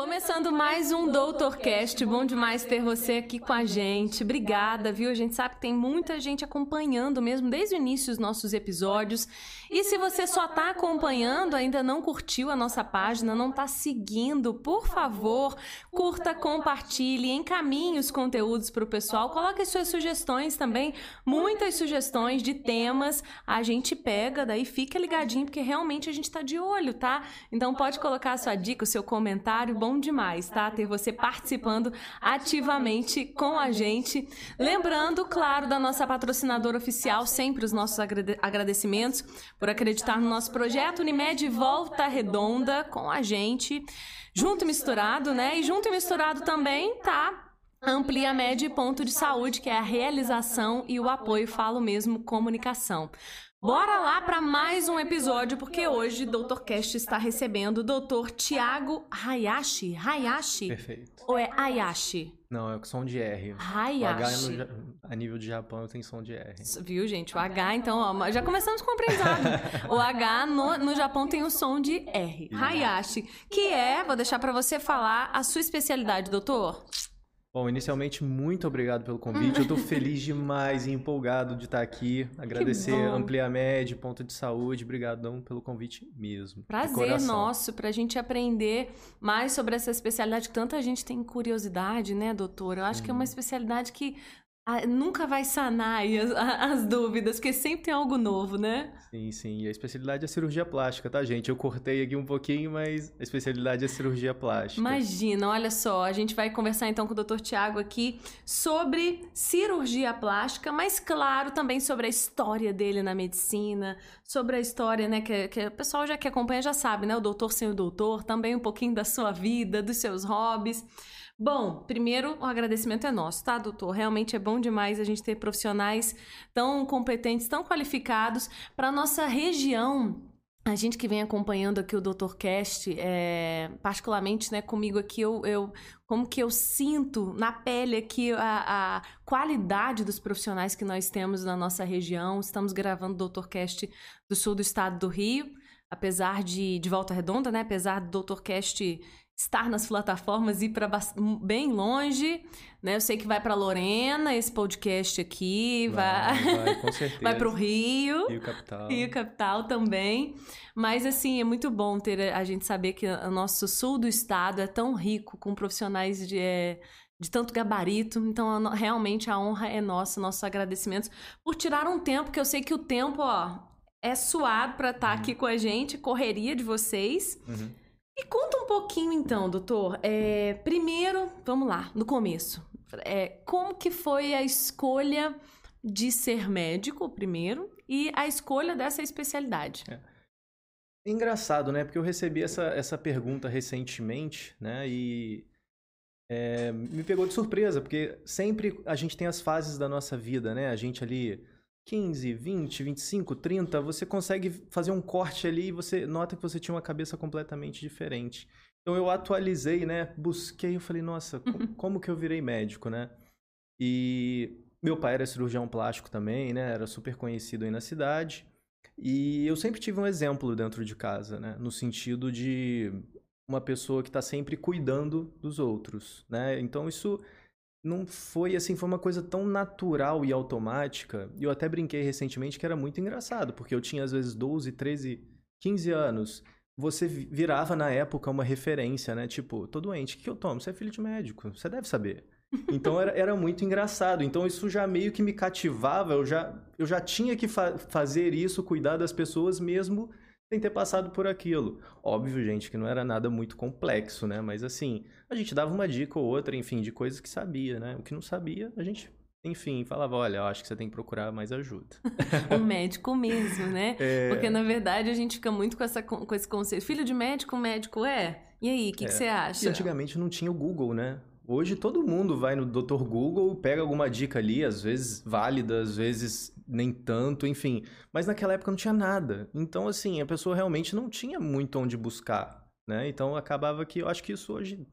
Começando mais um Doutorcast, bom demais ter você aqui com a gente. Obrigada, viu? A gente sabe que tem muita gente acompanhando mesmo desde o início os nossos episódios. E se você só está acompanhando, ainda não curtiu a nossa página, não está seguindo, por favor, curta, compartilhe, encaminhe os conteúdos para o pessoal, coloque suas sugestões também, muitas sugestões de temas, a gente pega, daí fica ligadinho, porque realmente a gente está de olho, tá? Então pode colocar a sua dica, o seu comentário, bom bom demais, tá? Ter você participando ativamente com a gente. Lembrando, claro, da nossa patrocinadora oficial, sempre os nossos agradecimentos por acreditar no nosso projeto Unimed Volta Redonda com a gente. Junto e misturado, né? E junto e misturado também tá Amplia Med Ponto de Saúde, que é a realização e o apoio, falo mesmo, comunicação. Bora lá para mais um episódio, porque hoje o Dr. Cast está recebendo o Dr. Tiago Hayashi. Hayashi? Perfeito. Ou é Hayashi? Não, é o som de R. Hayashi. O H é no, a nível de Japão tem som de R. Viu, gente? O H, então, ó, já começamos com o aprendizado. o H no, no Japão tem o som de R. Hayashi, que é, vou deixar para você falar a sua especialidade, doutor. Bom, inicialmente, muito obrigado pelo convite. Eu estou feliz demais e empolgado de estar aqui. Agradecer Ampliamed, Ponto de Saúde. Obrigadão pelo convite mesmo. Prazer nosso para a gente aprender mais sobre essa especialidade que tanta gente tem curiosidade, né, doutor? Eu acho que é uma especialidade que nunca vai sanar as, as, dúvidas, porque sempre tem algo novo, né? Sim, sim. E a especialidade é cirurgia plástica, tá, gente? Eu cortei aqui um pouquinho, mas a especialidade é cirurgia plástica. Imagina, olha só, a gente vai conversar então com o Dr. Tiago aqui sobre cirurgia plástica, mas claro, também sobre a história dele na medicina, sobre a história, né, que, que o pessoal já que acompanha já sabe, né? O doutor sem o doutor, também um pouquinho da sua vida, dos seus hobbies. Bom, primeiro o agradecimento é nosso, tá, doutor? Realmente é bom demais a gente ter profissionais tão competentes, tão qualificados para nossa região. A gente que vem acompanhando aqui o Dr. Cast, é, particularmente né, comigo aqui, eu, eu, como que eu sinto na pele aqui a, a, qualidade dos profissionais que nós temos na nossa região. Estamos gravando o Dr. Cast do sul do estado do Rio, apesar de, de Volta Redonda, né? Apesar do Dr. Cast estar nas plataformas e ir para bem longe, né? Eu sei que vai para Lorena esse podcast aqui, vai vai, com certeza. vai para o Rio, Rio Capital, Rio Capital também. Mas assim é muito bom ter a gente saber que o nosso sul do estado é tão rico com profissionais de é, de tanto gabarito. Então, realmente a honra é nossa, nossos agradecimentos por tirar um tempo que eu sei que o tempo, ó, é suado para estar tá uhum. aqui com a gente, correria de vocês. Uhum. Conta um pouquinho então, doutor. É, primeiro, vamos lá, no começo. É, como que foi a escolha de ser médico, primeiro, e a escolha dessa especialidade? É. Engraçado, né? Porque eu recebi essa, essa pergunta recentemente, né? E é, me pegou de surpresa, porque sempre a gente tem as fases da nossa vida, né? A gente ali 15, 20, 25, 30, você consegue fazer um corte ali e você nota que você tinha uma cabeça completamente diferente. Então eu atualizei, né? Busquei, eu falei, nossa, como, como que eu virei médico, né? E meu pai era cirurgião plástico também, né? Era super conhecido aí na cidade. E eu sempre tive um exemplo dentro de casa, né? No sentido de uma pessoa que está sempre cuidando dos outros, né? Então isso não foi assim, foi uma coisa tão natural e automática. E eu até brinquei recentemente que era muito engraçado, porque eu tinha às vezes 12, 13, 15 anos. Você virava na época uma referência, né? Tipo, tô doente, o que eu tomo? Você é filho de médico, você deve saber. Então era, era muito engraçado. Então isso já meio que me cativava, eu já, eu já tinha que fa fazer isso, cuidar das pessoas mesmo sem ter passado por aquilo. Óbvio, gente, que não era nada muito complexo, né? Mas assim, a gente dava uma dica ou outra, enfim, de coisas que sabia, né? O que não sabia, a gente enfim, falava, olha, eu acho que você tem que procurar mais ajuda. um médico mesmo, né? É... Porque, na verdade, a gente fica muito com, essa, com esse conceito. Filho de médico, médico é? E aí, o que, é. que, você acha? E antigamente não tinha o Google, né? Hoje todo mundo vai no Dr. Google, pega alguma dica ali, às vezes válida, às vezes nem tanto, enfim. Mas naquela época não tinha nada. Então, assim, a pessoa realmente não tinha muito onde buscar, né? Então acabava que eu acho que isso hoje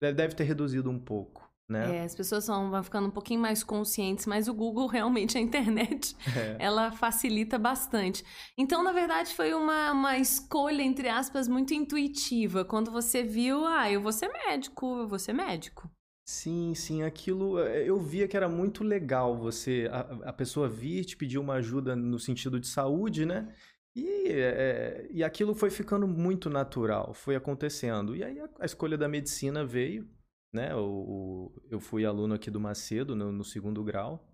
deve ter reduzido um pouco. Né? É, as pessoas vão, ficando um pouquinho mais conscientes, mas o Google realmente, a internet, é. ela facilita bastante. Então, na verdade, foi uma, uma escolha, entre aspas, muito intuitiva. Quando você viu, ah, eu vou ser médico, eu vou ser médico. Sim, sim, aquilo eh, eu via que era muito legal você, a, a pessoa vir te pedir uma ajuda no sentido de saúde, né? E, é, e aquilo foi ficando muito natural, foi acontecendo. E aí a, a escolha da medicina veio, né? O, o, eu fui aluno aqui do Macedo no, no segundo grau,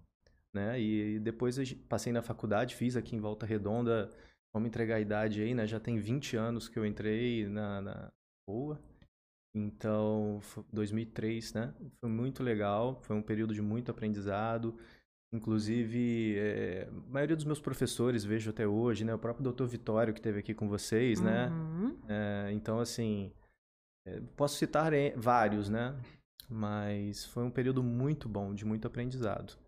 né? E, e depois passei na faculdade, fiz aqui em Volta Redonda, vamos entregar a idade aí, né? Já tem 20 anos que eu entrei na, na boa. Então, 2003, né? Foi muito legal, foi um período de muito aprendizado. Inclusive, é, a maioria dos meus professores vejo até hoje, né? O próprio doutor Vitório, que esteve aqui com vocês, né? uhum. né? É, então, assim, é, posso citar vários, né? Mas foi um período muito bom, de muito aprendizado.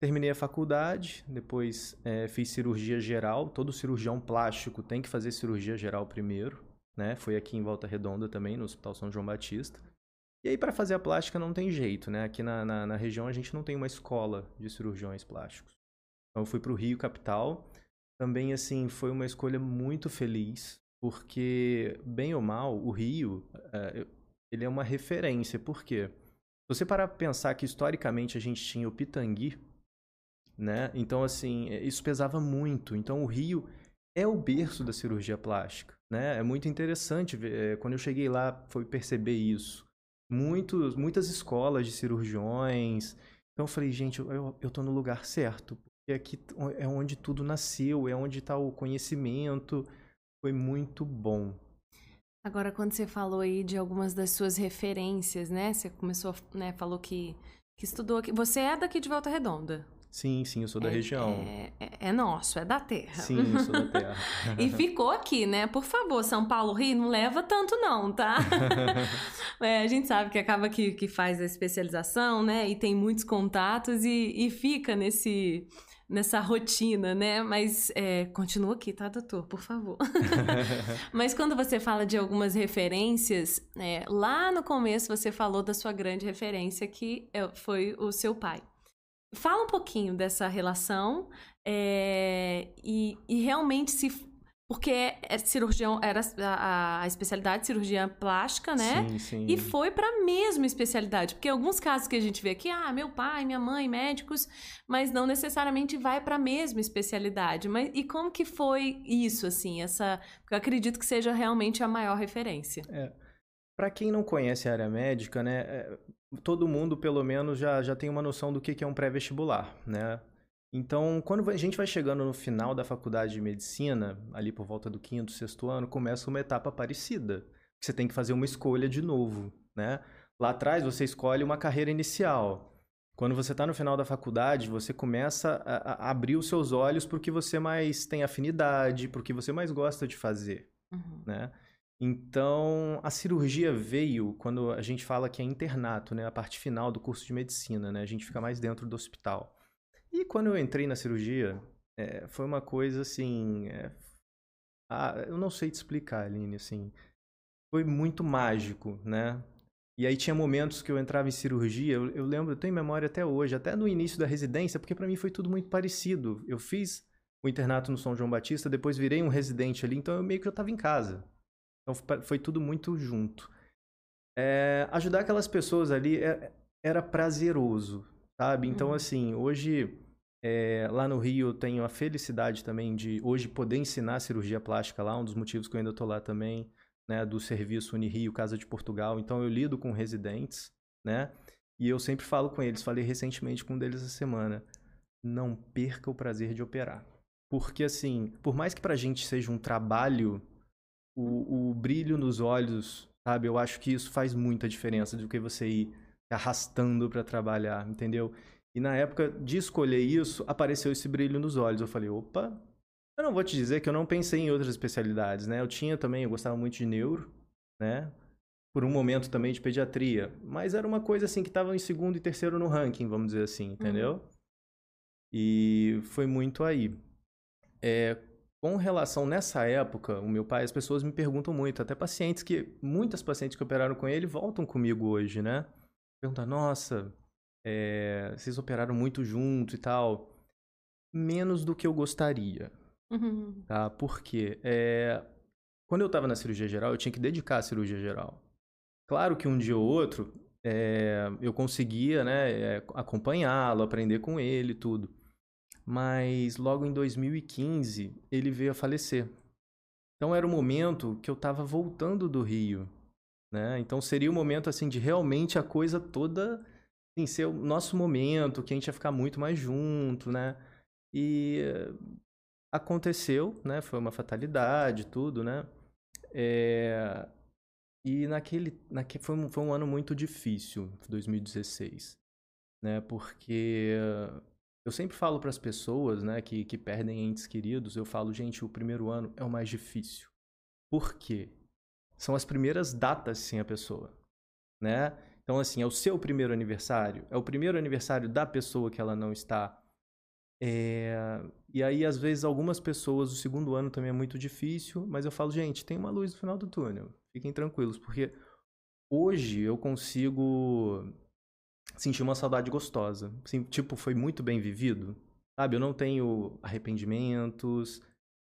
Terminei a faculdade, depois fiz cirurgia geral. Todo cirurgião plástico tem que fazer cirurgia geral primeiro né? Foi aqui em Volta Redonda também, no Hospital São João Batista. E aí, para fazer a plástica não tem jeito, né? Aqui na, na, na, região a gente não tem uma escola de cirurgiões plásticos. Então, eu fui para o Rio Capital. Também, assim, foi uma escolha muito feliz, porque, bem ou mal, o Rio, é, ele é uma referência. Por quê? Se você parar para pensar que, historicamente, a gente tinha o Pitangui, né? Então, assim, isso pesava muito. Então, o Rio é o berço da cirurgia plástica. Né? É muito interessante, ver, é, quando eu cheguei lá, foi perceber isso. Muitos, muitas escolas de cirurgiões. Então eu falei, gente, eu, eu tô no lugar certo. Porque aqui é onde tudo nasceu, é onde está o conhecimento. Foi muito bom. Agora, quando você falou aí de algumas das suas referências, né? Você começou, né? Falou que, que estudou aqui. Você é daqui de Volta Redonda. Sim, sim, eu sou da é, região. É, é, nosso, é da terra. Sim, eu sou da terra. e ficou aqui, né? Por favor, São Paulo, Rio, não leva tanto não, tá? é, a gente sabe que acaba que, que faz a especialização, né? E tem muitos contatos e, e fica nesse nessa rotina, né? Mas é, continua aqui, tá, doutor? Por favor. Mas quando você fala de algumas referências, é, lá no começo você falou da sua grande referência, que é, foi o seu pai. Fala um pouquinho dessa relação é, e, e realmente se porque é cirurgião era a, a, especialidade de cirurgia plástica, né? Sim, sim. E foi para a mesma especialidade, porque alguns casos que a gente vê aqui, ah, meu pai, minha mãe, médicos, mas não necessariamente vai para a mesma especialidade. Mas e como que foi isso assim, essa, eu acredito que seja realmente a maior referência. É. Para quem não conhece a área médica, né, é, todo mundo, pelo menos, já, já tem uma noção do que, que é um pré-vestibular, né? Então, quando a gente vai chegando no final da faculdade de medicina, ali por volta do quinto, sexto ano, começa uma etapa parecida. Você tem que fazer uma escolha de novo, né? Lá atrás, você escolhe uma carreira inicial. Quando você está no final da faculdade, você começa a, a abrir os seus olhos para o que você mais tem afinidade, para o que você mais gosta de fazer, uhum. né? Então, a cirurgia veio quando a gente fala que é internato, né? A parte final do curso de medicina, né? A gente fica mais dentro do hospital. E quando eu entrei na cirurgia, é, foi uma coisa assim... É... Ah, eu não sei te explicar, Aline, assim... Foi muito mágico, né? E aí tinha momentos que eu entrava em cirurgia, eu, eu lembro, eu tenho memória até hoje, até no início da residência, porque para mim foi tudo muito parecido. Eu fiz o internato no São João Batista, depois virei um residente ali, então eu meio que já estava em casa. Então foi tudo muito junto. É, ajudar aquelas pessoas ali é, era prazeroso, sabe? Então, uhum. assim, hoje é, lá no Rio eu tenho a felicidade também de hoje poder ensinar cirurgia plástica lá, um dos motivos que eu ainda estou lá também, né? Do serviço Unirio Casa de Portugal. Então eu lido com residentes, né? E eu sempre falo com eles, falei recentemente com um deles essa semana, não perca o prazer de operar. Porque, assim, por mais que pra gente seja um trabalho o, o brilho nos olhos, sabe? Eu acho que isso faz muita diferença do que você ir arrastando para trabalhar, entendeu? E na época de escolher isso, apareceu esse brilho nos olhos. Eu falei, opa, eu não vou te dizer que eu não pensei em outras especialidades, né? Eu tinha também, eu gostava muito de neuro, né? Por um momento também de pediatria. Mas era uma coisa assim que estava em segundo e terceiro no ranking, vamos dizer assim, entendeu? Uhum. E foi muito aí. É, com relação nessa época, o meu pai, as pessoas me perguntam muito, até pacientes que muitas pacientes que operaram com ele voltam comigo hoje, né? perguntar, nossa, é, vocês operaram muito junto e tal. Menos do que eu gostaria. Uhum. Tá? Por quê? É, quando eu estava na cirurgia geral, eu tinha que dedicar à cirurgia geral. Claro que um dia ou outro é, eu conseguia né, acompanhá-lo, aprender com ele tudo. Mas logo em 2015 ele veio a falecer. Então era o momento que eu estava voltando do Rio. Né? Então seria o momento assim de realmente a coisa toda assim, ser o nosso momento, que a gente ia ficar muito mais junto, né? E aconteceu, né? Foi uma fatalidade, tudo, né? É... E naquele, naquele foi, um, foi um ano muito difícil, 2016, né? Porque eu sempre falo para as pessoas, né, que, que perdem entes queridos, eu falo, gente, o primeiro ano é o mais difícil. Por quê? São as primeiras datas sem a pessoa, né? Então, assim, é o seu primeiro aniversário, é o primeiro aniversário da pessoa que ela não está. É... E aí, às vezes, algumas pessoas, o segundo ano também é muito difícil, mas eu falo, gente, tem uma luz no final do túnel, fiquem tranquilos, porque hoje eu consigo senti uma saudade gostosa. Assim, tipo, foi muito bem vivido. Sabe, eu não tenho arrependimentos,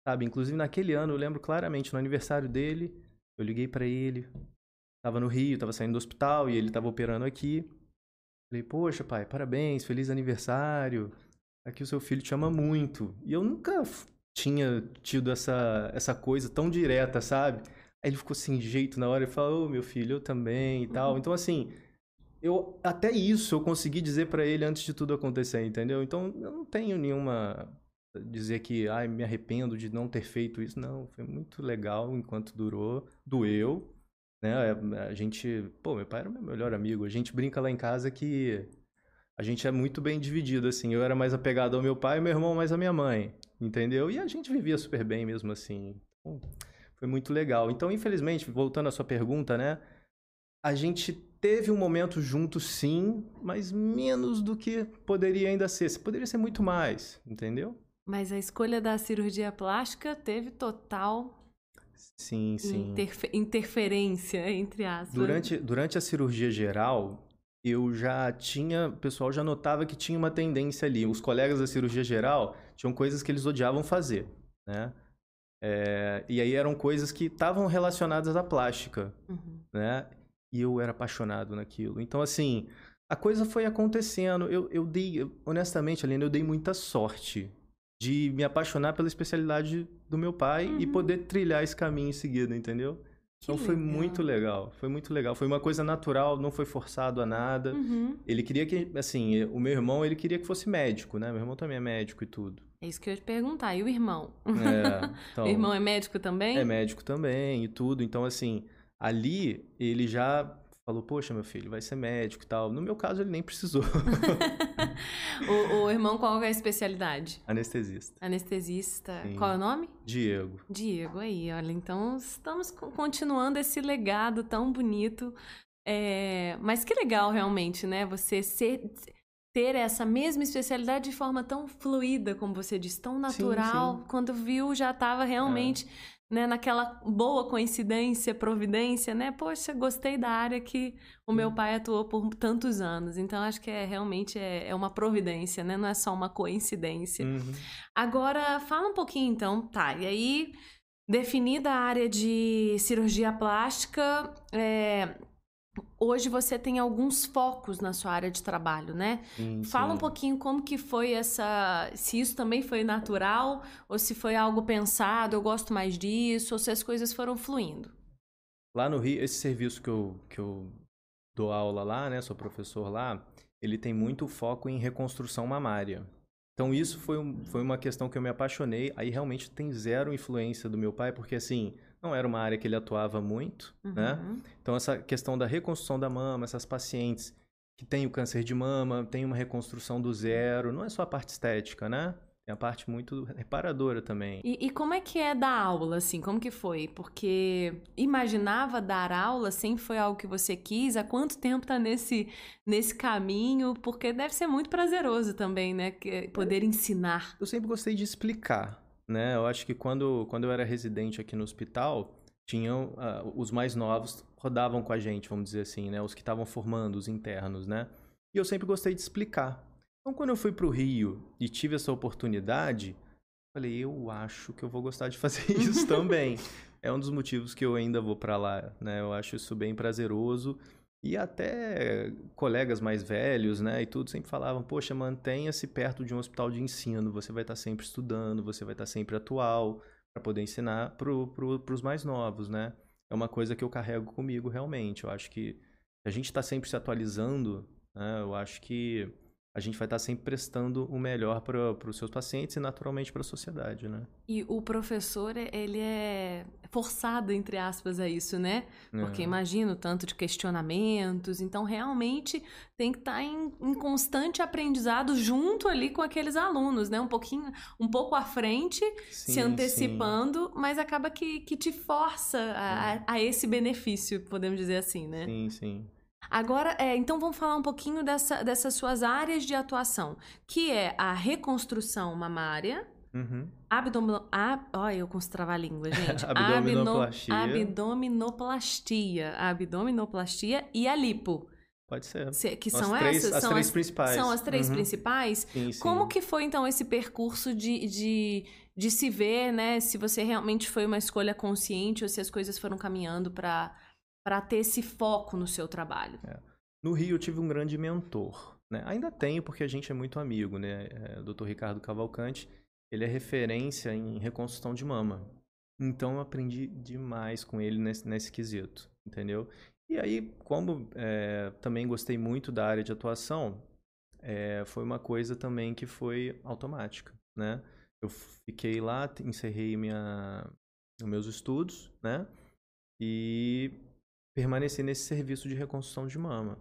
sabe? Inclusive naquele ano eu lembro claramente, no aniversário dele, eu liguei para ele. Tava no Rio, tava saindo do hospital e ele tava operando aqui. Falei, poxa, pai, parabéns, feliz aniversário. Aqui o seu filho te ama muito. E eu nunca tinha tido essa, essa coisa tão direta, sabe? Aí ele ficou sem jeito na hora e falou, oh, meu filho, eu também e tal. Uhum. Então, assim, eu até isso eu consegui dizer para ele antes de tudo acontecer, entendeu? Então eu não tenho nenhuma dizer que ai me arrependo de não ter feito isso, não, foi muito legal enquanto durou, doeu, né? A gente, pô, meu pai era meu melhor amigo, a gente brinca lá em casa que a gente é muito bem dividido assim, eu era mais apegado ao meu pai e meu irmão mais à minha mãe, entendeu? E a gente vivia super bem mesmo assim. Então, foi muito legal. Então, infelizmente, voltando à sua pergunta, né? A gente teve um momento junto, sim, mas menos do que poderia ainda ser. Poderia ser muito mais, entendeu? Mas a escolha da cirurgia plástica teve total sim, sim. Interfer interferência, entre aspas. Durante, durante a cirurgia geral, eu já tinha. O pessoal já notava que tinha uma tendência ali. Os colegas da cirurgia geral tinham coisas que eles odiavam fazer, né? É, e aí eram coisas que estavam relacionadas à plástica, uhum. né? E eu era apaixonado naquilo. Então, assim, a coisa foi acontecendo. Eu, eu dei, honestamente, Aline, eu dei muita sorte de me apaixonar pela especialidade do meu pai uhum. e poder trilhar esse caminho em seguida, entendeu? Que então foi legal. muito legal, foi muito legal. Foi uma coisa natural, não foi forçado a nada. Uhum. Ele queria que, assim, o meu irmão, ele queria que fosse médico, né? Meu irmão também é médico e tudo. É isso que eu ia te perguntar. E o irmão? É, então, o irmão é médico também? É médico também e tudo. Então, assim, ali ele já falou, poxa, meu filho, vai ser médico e tal. No meu caso, ele nem precisou. o, o, irmão, qual é a especialidade? Anestesista. Anestesista. Sim. Qual é o nome? Diego. Diego, aí, olha. Então, estamos continuando esse legado tão bonito. É... Mas que legal, realmente, né? Você ser ter essa mesma especialidade de forma tão fluida, como você disse, tão natural. Sim, sim. Quando viu, já estava realmente é né, naquela boa coincidência, providência, né? Poxa, gostei da área que o meu pai atuou por tantos anos. Então, acho que é realmente é, é uma providência, né? Não é só uma coincidência. Uhum. Agora, fala um pouquinho, então, tá. E aí, definida a área de cirurgia plástica, é, hoje você tem alguns focos na sua área de trabalho, né? Sim, Fala sim. um pouquinho como que foi essa, se isso também foi natural ou se foi algo pensado, eu gosto mais disso, ou se as coisas foram fluindo. Lá no Rio, esse serviço que eu, que eu dou aula lá, né, sou professor lá, ele tem muito foco em reconstrução mamária. Então isso foi, um, foi uma questão que eu me apaixonei, aí realmente tem zero influência do meu pai, porque assim, não era uma área que ele atuava muito, né? uhum. né? Então, essa questão da reconstrução da mama, essas pacientes que têm o câncer de mama, têm uma reconstrução do zero, não é só a parte estética, né? Tem a parte muito reparadora também. E, e, como é que é dar aula, assim? Como que foi? Porque imaginava dar aula, sempre foi algo que você quis? Há quanto tempo tá nesse, nesse caminho? Porque deve ser muito prazeroso também, né? Poder ensinar. Eu sempre gostei de explicar né? Eu acho que quando, quando eu era residente aqui no hospital, tinham uh, os mais novos rodavam com a gente, vamos dizer assim, né? Os que estavam formando, os internos, né? E eu sempre gostei de explicar. Então, quando eu fui para o Rio e tive essa oportunidade, falei, eu acho que eu vou gostar de fazer isso também. É um dos motivos que eu ainda vou para lá, né? Eu acho isso bem prazeroso. E até colegas mais velhos, né, e tudo sempre falavam: "Poxa, mantenha-se perto de um hospital de ensino, você vai estar sempre estudando, você vai estar sempre atual para poder ensinar para pro, os mais novos, né? É uma coisa que eu carrego comigo realmente. Eu acho que a gente está sempre se atualizando, né? Eu acho que a gente vai estar sempre prestando o melhor para os seus pacientes e naturalmente para a sociedade, né? E o professor, ele é forçado, entre aspas, a isso, né? Porque é. imagino tanto de questionamentos, então realmente tem que estar em, em, constante aprendizado junto ali com aqueles alunos, né? Um pouquinho, um pouco à frente, sim, se antecipando, sim. mas acaba que, que te força a, a, a esse benefício, podemos dizer assim, né? Sim, sim. Agora, é, então vamos falar um pouquinho dessa, dessas suas áreas de atuação, que é a reconstrução mamária, uhum. abdominal... Ab, olha, eu com travar-língua, gente. abdominoplastia. abdominoplastia. Abdominoplastia e a lipo. Pode ser. Se, que são as três, essas? As são três as, principais. São as três uhum. principais? Sim, sim. Como que foi, então, esse percurso de, de, de se ver, né? Se você realmente foi uma escolha consciente ou se as coisas foram caminhando para para ter esse foco no seu trabalho? É. No Rio eu tive um grande mentor. Né? Ainda tenho, porque a gente é muito amigo, né? É, Dr. Ricardo Cavalcante, ele é referência em reconstrução de mama. Então eu aprendi demais com ele nesse, nesse quesito, entendeu? E aí, como é, também gostei muito da área de atuação, é, foi uma coisa também que foi automática, né? Eu fiquei lá, encerrei minha, meus estudos, né? E permanecer nesse serviço de reconstrução de mama.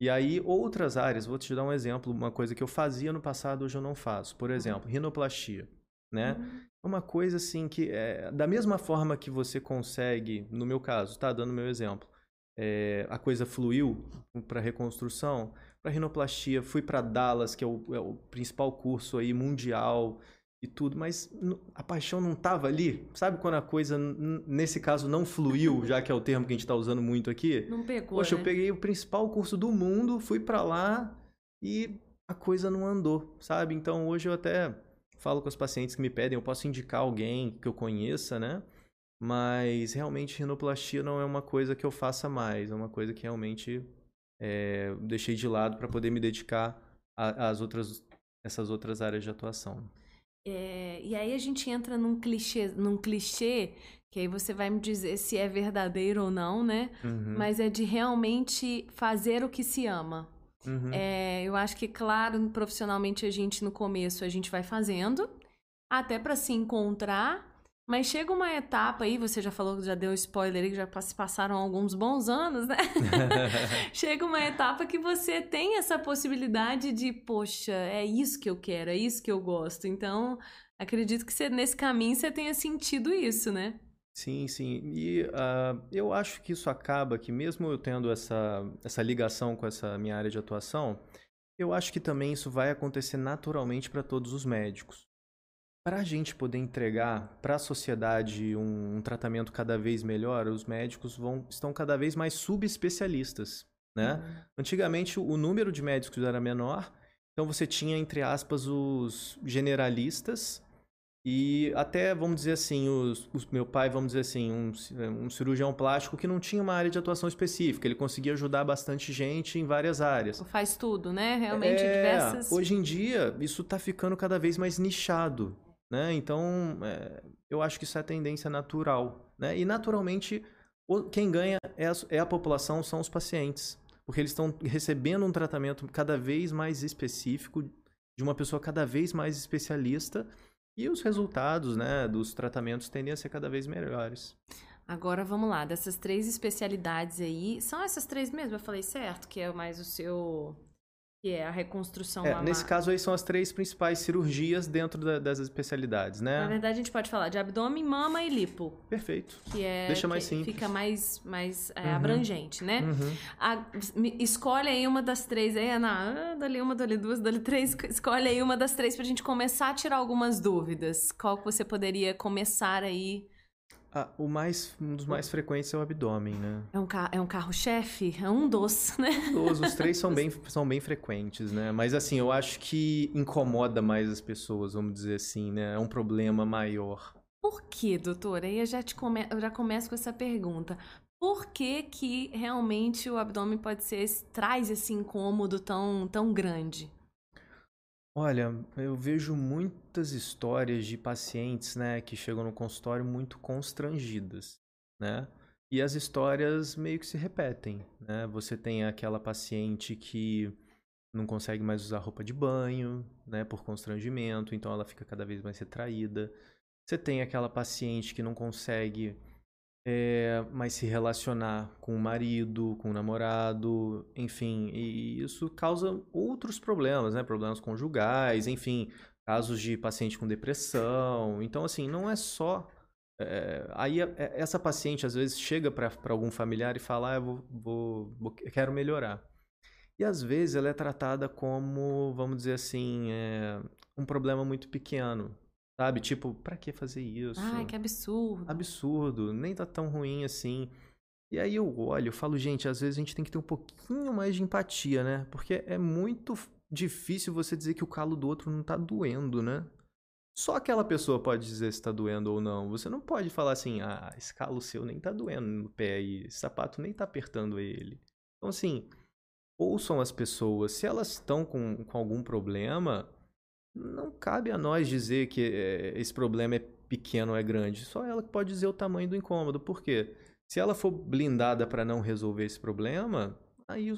E aí, outras áreas, vou te dar um exemplo, uma coisa que eu fazia no passado, hoje eu não faço. Por exemplo, rinoplastia. Né? Uhum. É uma coisa assim que, é, da mesma forma que você consegue, no meu caso, tá dando meu exemplo, é, a coisa fluiu para reconstrução, para rinoplastia, fui para Dallas, que é o, é o, principal curso aí mundial e tudo, mas a paixão não estava ali. Sabe quando a coisa, nesse caso, não fluiu, já que é o termo que a gente está usando muito aqui? Não pegou. Poxa, né? eu peguei o principal curso do mundo, fui para lá e a coisa não andou, sabe? Então hoje eu até falo com os pacientes que me pedem, eu posso indicar alguém que eu conheça, né? Mas realmente rinoplastia não é uma coisa que eu faça mais, é uma coisa que realmente é, deixei de lado para poder me dedicar às outras essas outras áreas de atuação. É, e aí a gente entra num clichê, num clichê que aí você vai me dizer se é verdadeiro ou não, né? Uhum. Mas é de realmente fazer o que se ama. Uhum. É, eu acho que, claro, profissionalmente a gente no começo a gente vai fazendo, até para se encontrar mas chega uma etapa aí, você já falou, já deu spoiler aí, que já se passaram alguns bons anos, né? chega uma etapa que você tem essa possibilidade de, poxa, é isso que eu quero, é isso que eu gosto. Então, acredito que você, nesse caminho você tenha sentido isso, né? Sim, sim. E uh, eu acho que isso acaba que, mesmo eu tendo essa, essa ligação com essa minha área de atuação, eu acho que também isso vai acontecer naturalmente para todos os médicos. Para a gente poder entregar para a sociedade um, um, tratamento cada vez melhor, os médicos vão, estão cada vez mais subespecialistas. Né? Uhum. Antigamente, o número de médicos era menor, então você tinha, entre aspas, os generalistas e até, vamos dizer assim, os, os, meu pai, vamos dizer assim, um, um, cirurgião plástico que não tinha uma área de atuação específica. Ele conseguia ajudar bastante gente em várias áreas. Faz tudo, né? Realmente é, diversas. Hoje em dia, isso está ficando cada vez mais nichado. Né? Então, é, eu acho que isso é tendência natural. Né? E, naturalmente, quem ganha é a, é a população, são os pacientes. Porque eles estão recebendo um tratamento cada vez mais específico, de uma pessoa cada vez mais especialista, e os resultados né, dos tratamentos tendem a ser cada vez melhores. Agora vamos lá, dessas três especialidades aí, são essas três mesmo? Eu falei certo? Que é mais o seu que é a reconstrução é, Nesse caso aí são as três principais cirurgias dentro da, das especialidades, né? Na verdade, a gente pode falar de abdômen, mama e lipo. Perfeito. Que é Deixa mais simples. Fica mais, mais é, uhum. abrangente, né? Uhum. A, escolhe aí uma das três aí, Ana. Ah, dali uma, dali duas, dali três. Escolhe aí uma das três pra gente começar a tirar algumas dúvidas. Qual que você poderia começar aí Ah, o mais, um dos mais frequentes é o abdômen, né? É um, é um carro-chefe? É um dos, né? Um dos. Os três são bem, são bem frequentes, né? Mas assim, eu acho que incomoda mais as pessoas, vamos dizer assim, né? É um problema maior. Por que, doutora? Aí eu já, te come... eu já começo com essa pergunta. Por que, que realmente o abdômen pode ser traz esse incômodo tão, tão grande? Olha, eu vejo muitas histórias de pacientes, né, que chegam no consultório muito constrangidas, né? E as histórias meio que se repetem, né? Você tem aquela paciente que não consegue mais usar roupa de banho, né, por constrangimento, então ela fica cada vez mais retraída. Você tem aquela paciente que não consegue é, mas se relacionar com o marido, com o namorado, enfim, e isso causa outros problemas, né? Problemas conjugais, enfim, casos de paciente com depressão. Então, assim, não é só. É, aí essa paciente às vezes chega para algum familiar e fala: ah, eu vou, vou, vou, quero melhorar. E às vezes ela é tratada como, vamos dizer assim, é, um problema muito pequeno. Sabe? Tipo, pra que fazer isso? Ai, que absurdo. Absurdo, nem tá tão ruim assim. E aí eu olho, eu falo, gente, às vezes a gente tem que ter um pouquinho mais de empatia, né? Porque é muito difícil você dizer que o calo do outro não tá doendo, né? Só aquela pessoa pode dizer se tá doendo ou não. Você não pode falar assim, ah, esse calo seu nem tá doendo no pé e esse sapato nem tá apertando ele. Então, assim, ouçam as pessoas. Se elas estão com, com algum problema, não cabe a nós dizer que é, esse problema é pequeno ou é grande. Só ela que pode dizer o tamanho do incômodo. Por quê? Se ela for blindada para não resolver esse problema, aí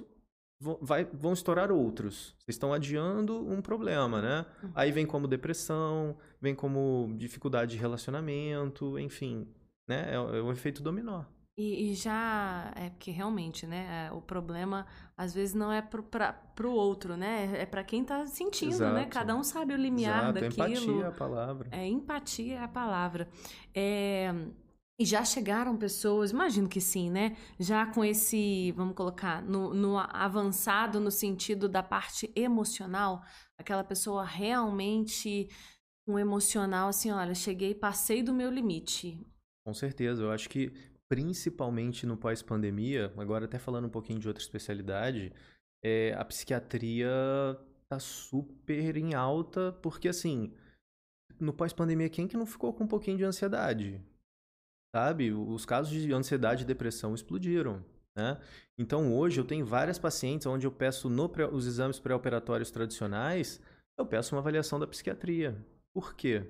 vai, vão estourar outros. Vocês estão adiando um problema, né? Uhum. Aí vem como depressão, vem como dificuldade de relacionamento, enfim, né? É, é o efeito dominó. E, e, já é porque realmente, né? É, o problema às vezes não é pro, pra, pro outro, né? É para quem tá sentindo, né? Exato. né? Cada um sabe o limiar Exato. daquilo. Empatia é a palavra. É, empatia é a palavra. É, e já chegaram pessoas, imagino que sim, né? Já com esse, vamos colocar, no, no avançado no sentido da parte emocional, aquela pessoa realmente um emocional assim, olha, cheguei, passei do meu limite. Com certeza, eu acho que principalmente no pós-pandemia, agora até falando um pouquinho de outra especialidade, é, a psiquiatria tá super em alta, porque assim, no pós-pandemia, quem que não ficou com um pouquinho de ansiedade? Sabe? Os casos de ansiedade e depressão explodiram. Né? Então hoje eu tenho várias pacientes onde eu peço no pré, os exames pré-operatórios tradicionais, eu peço uma avaliação da psiquiatria. Por quê?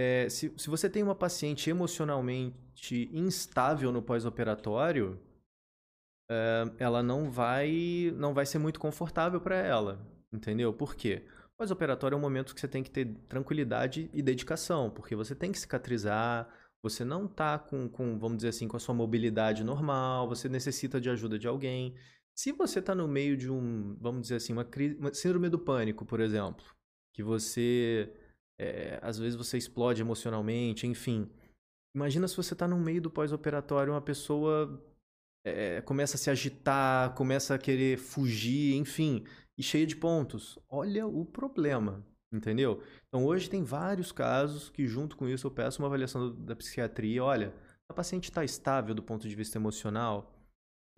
É, se, se você tem uma paciente emocionalmente instável no pós-operatório, é, ela não vai, não vai ser muito confortável para ela, entendeu? Por quê? Pós-operatório é um momento que você tem que ter tranquilidade e dedicação, porque você tem que cicatrizar, você não está com, com, vamos dizer assim, com a sua mobilidade normal, você necessita de ajuda de alguém. Se você está no meio de um, vamos dizer assim, uma, crise, uma síndrome do pânico, por exemplo, que você é, às vezes você explode emocionalmente, enfim. Imagina se você está no meio do pós-operatório, uma pessoa é, começa a se agitar, começa a querer fugir, enfim, e cheia de pontos. Olha o problema, entendeu? Então hoje tem vários casos que, junto com isso, eu peço uma avaliação da psiquiatria. Olha, a paciente está estável do ponto de vista emocional,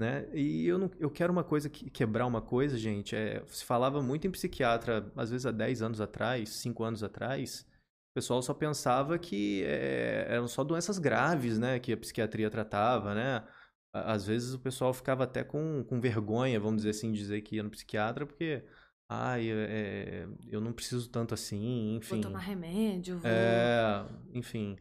né? E eu, não, eu quero uma coisa, quebrar uma coisa, gente. É, se falava muito em psiquiatra, às vezes há 10 anos atrás, 5 anos atrás, o pessoal só pensava que é, eram só doenças graves, né? Que a psiquiatria tratava, né? Às vezes o pessoal ficava até com, com vergonha, vamos dizer assim, dizer que ia no psiquiatra, porque ai, é, eu não preciso tanto assim, enfim. Vou tomar remédio, vou... É, enfim.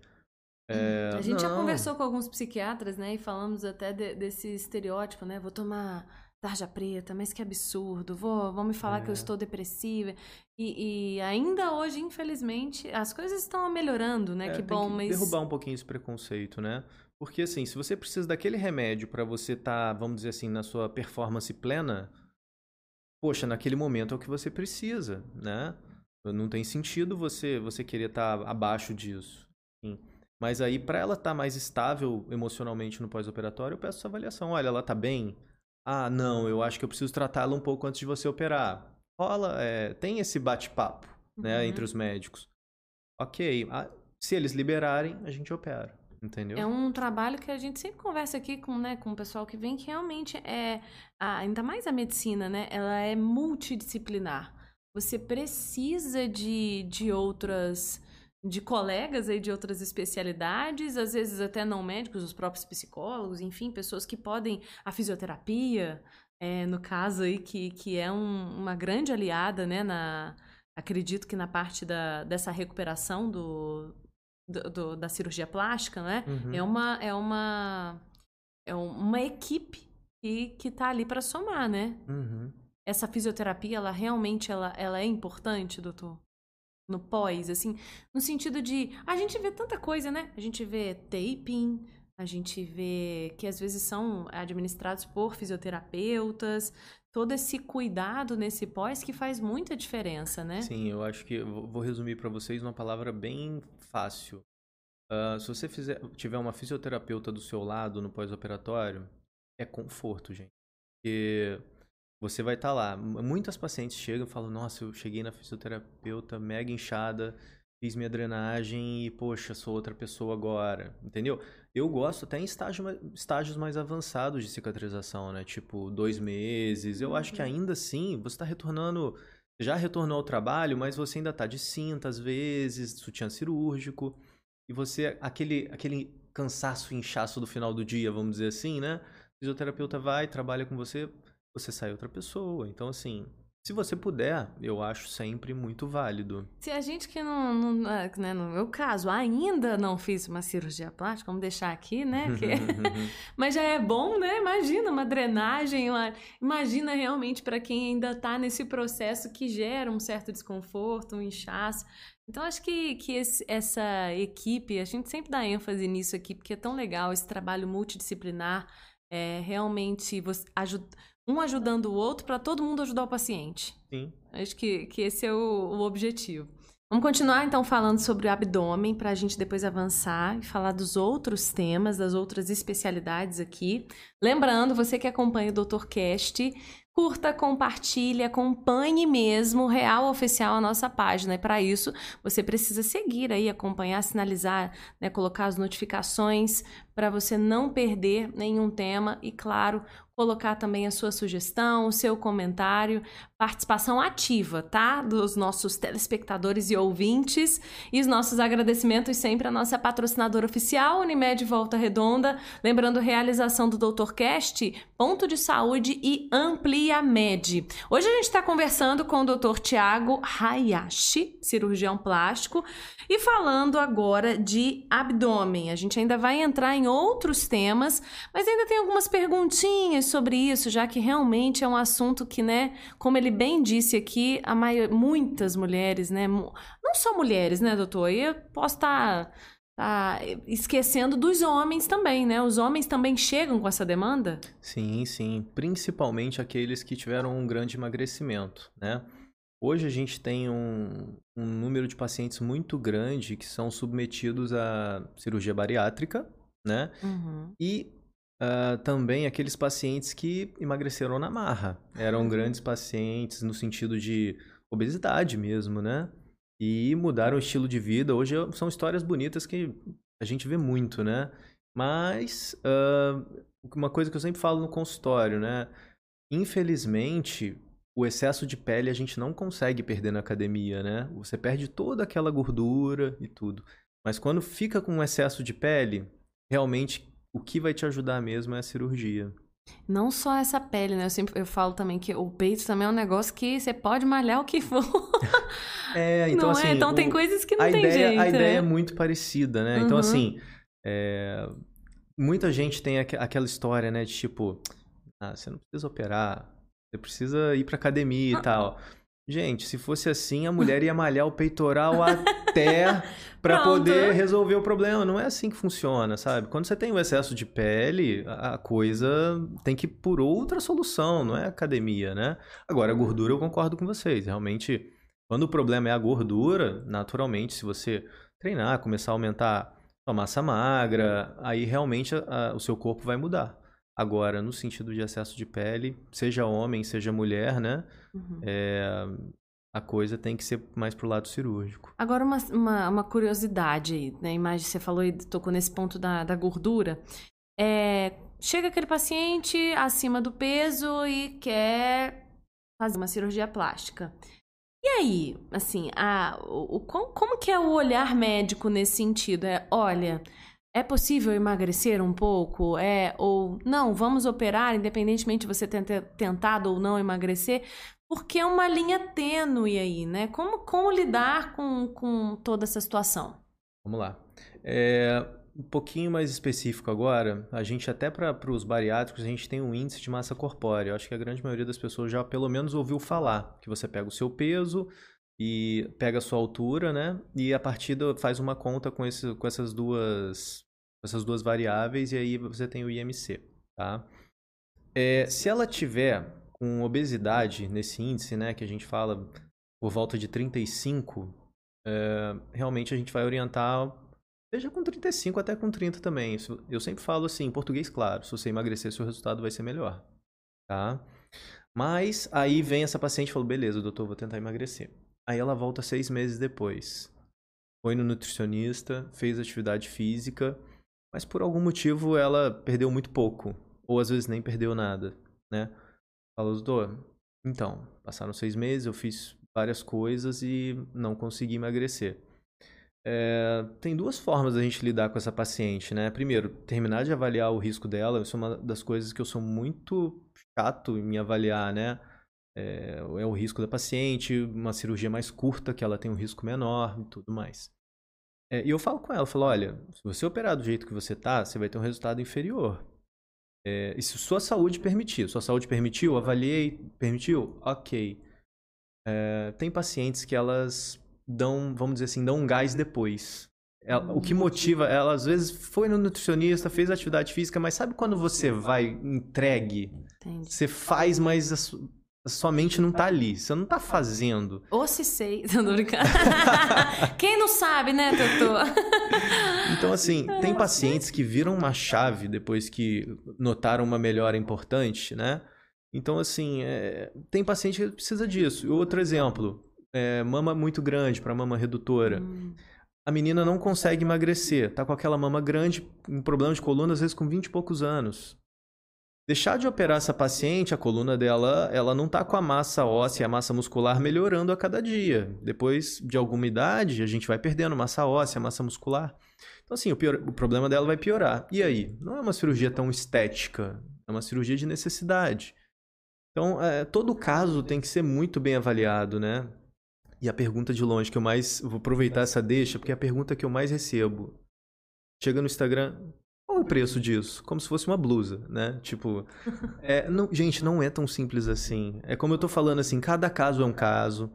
É, a gente não. já conversou com alguns psiquiatras, né? E falamos até de, desse estereótipo, né? Vou tomar tarja preta, mas que absurdo. Vou, vão me falar é. que eu é. estou depressiva. E, e, ainda hoje, infelizmente, as coisas estão melhorando, né? É, que bom, que mas. Derrubar um pouquinho esse preconceito, né? Porque, assim, se você precisa daquele remédio para você estar, tá, vamos dizer assim, na sua performance plena, poxa, naquele momento é o que você precisa, né? Não tem sentido você, você querer estar tá abaixo disso. Sim. Mas aí, para ela estar tá mais estável emocionalmente no pós-operatório, eu peço essa avaliação. Olha, ela tá bem? Ah, não, eu acho que eu preciso tratá-la um pouco antes de você operar. Rola, é, tem esse bate-papo, né, uhum. entre os médicos. Ok, se eles liberarem, a gente opera. entendeu? É um trabalho que a gente sempre conversa aqui com, né, com o pessoal que vem, que realmente é, ainda mais a medicina, né? Ela é multidisciplinar. Você precisa de, de outras de colegas aí de outras especialidades, às vezes até não médicos, os próprios psicólogos, enfim, pessoas que podem a fisioterapia, é, no caso aí que, que é um, uma grande aliada, né, na acredito que na parte da, dessa recuperação do, do, do da cirurgia plástica, né, uhum. é uma é uma é uma equipe que que está ali para somar, né? Uhum. Essa fisioterapia, ela realmente ela, ela é importante, doutor? No pós, assim, no sentido de a gente vê tanta coisa, né? A gente vê taping, a gente vê que às vezes são administrados por fisioterapeutas, todo esse cuidado nesse pós que faz muita diferença, né? Sim, eu acho que eu vou resumir para vocês uma palavra bem fácil. Uh, se você fizer, tiver uma fisioterapeuta do seu lado no pós-operatório, é conforto, gente. Porque você vai estar tá lá. Muitas pacientes chegam e falam: Nossa, eu cheguei na fisioterapeuta mega inchada, fiz minha drenagem e, poxa, sou outra pessoa agora. Entendeu? Eu gosto até em estágio, estágios mais avançados de cicatrização, né? Tipo, dois meses. Eu acho que uhum. ainda assim você está retornando. Já retornou ao trabalho, mas você ainda está de cinta, às vezes, sutiã cirúrgico. E você, aquele, aquele cansaço, inchaço do final do dia, vamos dizer assim, né? O fisioterapeuta vai, trabalha com você você sai outra pessoa. Então, assim, se você puder, eu acho sempre muito válido. Se a gente que não, não é, né, no meu caso, ainda não fiz uma cirurgia plástica, vamos deixar aqui, né? Que... Mas já é bom, né? Imagina uma drenagem, uma... imagina realmente para quem ainda está nesse processo que gera um certo desconforto, um inchaço. Então, acho que, que esse, essa equipe, a gente sempre dá ênfase nisso aqui, porque é tão legal esse trabalho multidisciplinar, é, realmente você ajuda um ajudando o outro para todo mundo ajudar o paciente. Sim. Acho que, que esse é o, o objetivo. Vamos continuar então falando sobre o abdômen para a gente depois avançar e falar dos outros temas, das outras especialidades aqui. Lembrando, você que acompanha o Dr. Cast, curta, compartilhe, acompanhe mesmo Real Oficial a nossa página. E para isso, você precisa seguir aí, acompanhar, sinalizar, né, colocar as notificações para você não perder nenhum tema e, claro, colocar também a sua sugestão, o seu comentário, participação ativa, tá? Dos nossos telespectadores e ouvintes. E os nossos agradecimentos sempre à nossa patrocinadora oficial, Unimed Volta Redonda. Lembrando, realização do Dr. Cast, Ponto de Saúde e Amplia Med. Hoje a gente está conversando com o Dr. Tiago Hayashi, cirurgião plástico, e falando agora de abdômen. A gente ainda vai entrar em outros temas, mas ainda tem algumas perguntinhas sobre isso, já que realmente é um assunto que, né, como ele bem disse aqui, a maior, muitas mulheres, né, não só mulheres, né, doutor? Eu posso estar tá, tá esquecendo dos homens também, né? Os homens também chegam com essa demanda? Sim, sim, principalmente aqueles que tiveram um grande emagrecimento, né? Hoje a gente tem um, um número de pacientes muito grande que são submetidos à cirurgia bariátrica, né? Uhum. E uh, também aqueles pacientes que emagreceram na marra. Eram uhum. grandes pacientes no sentido de obesidade mesmo, né? E mudaram o estilo de vida. Hoje são histórias bonitas que a gente vê muito, né? Mas uh, uma coisa que eu sempre falo no consultório, né? Infelizmente, o excesso de pele a gente não consegue perder na academia, né? Você perde toda aquela gordura e tudo. Mas quando fica com excesso de pele, realmente o que vai te ajudar mesmo é a cirurgia. Não só essa pele, né? Eu sempre eu falo também que o peito também é um negócio que você pode malhar o que for. É, então não assim. É? Então o, tem coisas que não tem ideia, jeito. A ideia é, é muito parecida, né? Então, uhum. Então assim, é, muita gente tem aqu aquela história, né? De tipo, ah, você não precisa operar, você precisa ir pra academia e ah, tal. Gente, se fosse assim, a mulher ia malhar o peitoral até para poder resolver o problema. Não é assim que funciona, sabe? Quando você tem o um excesso de pele, a coisa tem que ir por outra solução, não é academia, né? Agora, a gordura eu concordo com vocês. Realmente, quando o problema é a gordura, naturalmente, se você treinar, começar a aumentar a massa magra, aí realmente a, a, o seu corpo vai mudar. Agora, no sentido de excesso de pele, seja homem, seja mulher, né? Uhum. É, a coisa tem que ser mais pro lado cirúrgico. Agora, uma, uma, uma curiosidade aí, né? Imagem, você falou e tocou nesse ponto da, da gordura. É, chega aquele paciente acima do peso e quer fazer uma cirurgia plástica. E aí, assim, a, o, o, como que é o olhar médico nesse sentido? É, olha, é possível emagrecer um pouco? É, ou não, vamos operar, independentemente de você ter tentado ou não emagrecer, porque é uma linha tênue aí, né? Como, como lidar com, com toda essa situação? Vamos lá. É, um pouquinho mais específico agora, a gente até para os bariátricos, a gente tem um índice de massa corpórea. Eu acho que a grande maioria das pessoas já pelo menos ouviu falar que você pega o seu peso e pega a sua altura, né? E a partir faz uma conta com, esse, com essas duas essas duas variáveis e aí você tem o IMC, tá? É, se ela tiver com obesidade nesse índice, né, que a gente fala por volta de 35, é, realmente a gente vai orientar Seja com 35 até com 30 também. Eu sempre falo assim, em português claro, se você emagrecer, seu resultado vai ser melhor. Tá? Mas aí vem essa paciente e falou, beleza, doutor, vou tentar emagrecer. Aí ela volta seis meses depois. Foi no nutricionista, fez atividade física, mas por algum motivo ela perdeu muito pouco. Ou às vezes nem perdeu nada, né? Falou, doutor, então, passaram seis meses, eu fiz várias coisas e não consegui emagrecer. É, tem duas formas da gente lidar com essa paciente, né? Primeiro, terminar de avaliar o risco dela. Isso é uma das coisas que eu sou muito chato em avaliar, né? É, é o risco da paciente, uma cirurgia mais curta, que ela tem um risco menor e tudo mais. É, e eu falo com ela, eu falo, olha, se você operar do jeito que você tá, você vai ter um resultado inferior. É, e se sua saúde permitir, sua saúde permitiu, avaliei, permitiu, ok. É, tem pacientes que elas dão, vamos dizer assim, dão um gás depois. Ela, o que motiva ela, às vezes, foi no nutricionista, fez atividade física, mas sabe quando você vai entregue? Entendi. Você faz, mas sua mente não tá ali, você não tá fazendo. Ou se sei, tô brincando. Quem não sabe, né, doutor? então, assim, tem pacientes que viram uma chave depois que notaram uma melhora importante, né? Então, assim, é... tem paciente que precisa disso. Outro exemplo, é, mama muito grande, para mama redutora. Hum. A menina não consegue emagrecer, tá com aquela mama grande, um problema de coluna, às vezes com 20 e poucos anos. Deixar de operar essa paciente, a coluna dela, ela não tá com a massa óssea, a massa muscular melhorando a cada dia. Depois de alguma idade, a gente vai perdendo massa óssea, massa muscular. Então, assim, o, pior, o problema dela vai piorar. E aí? Não é uma cirurgia tão estética, é uma cirurgia de necessidade. Então, é, todo caso tem que ser muito bem avaliado, né? E a pergunta de longe que eu mais. Vou aproveitar essa deixa, porque é a pergunta que eu mais recebo. Chega no Instagram. Preço disso? Como se fosse uma blusa, né? Tipo. É, não, gente, não é tão simples assim. É como eu tô falando assim, cada caso é um caso.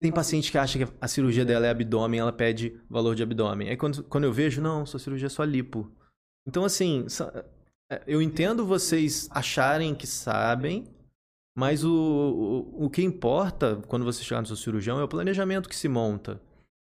Tem paciente que acha que a cirurgia dela é abdômen, ela pede valor de abdômen. Aí quando, quando eu vejo, não, sua cirurgia é só lipo. Então, assim, é, eu entendo vocês acharem que sabem, mas o, o, o que importa quando você chegar no seu cirurgião é o planejamento que se monta.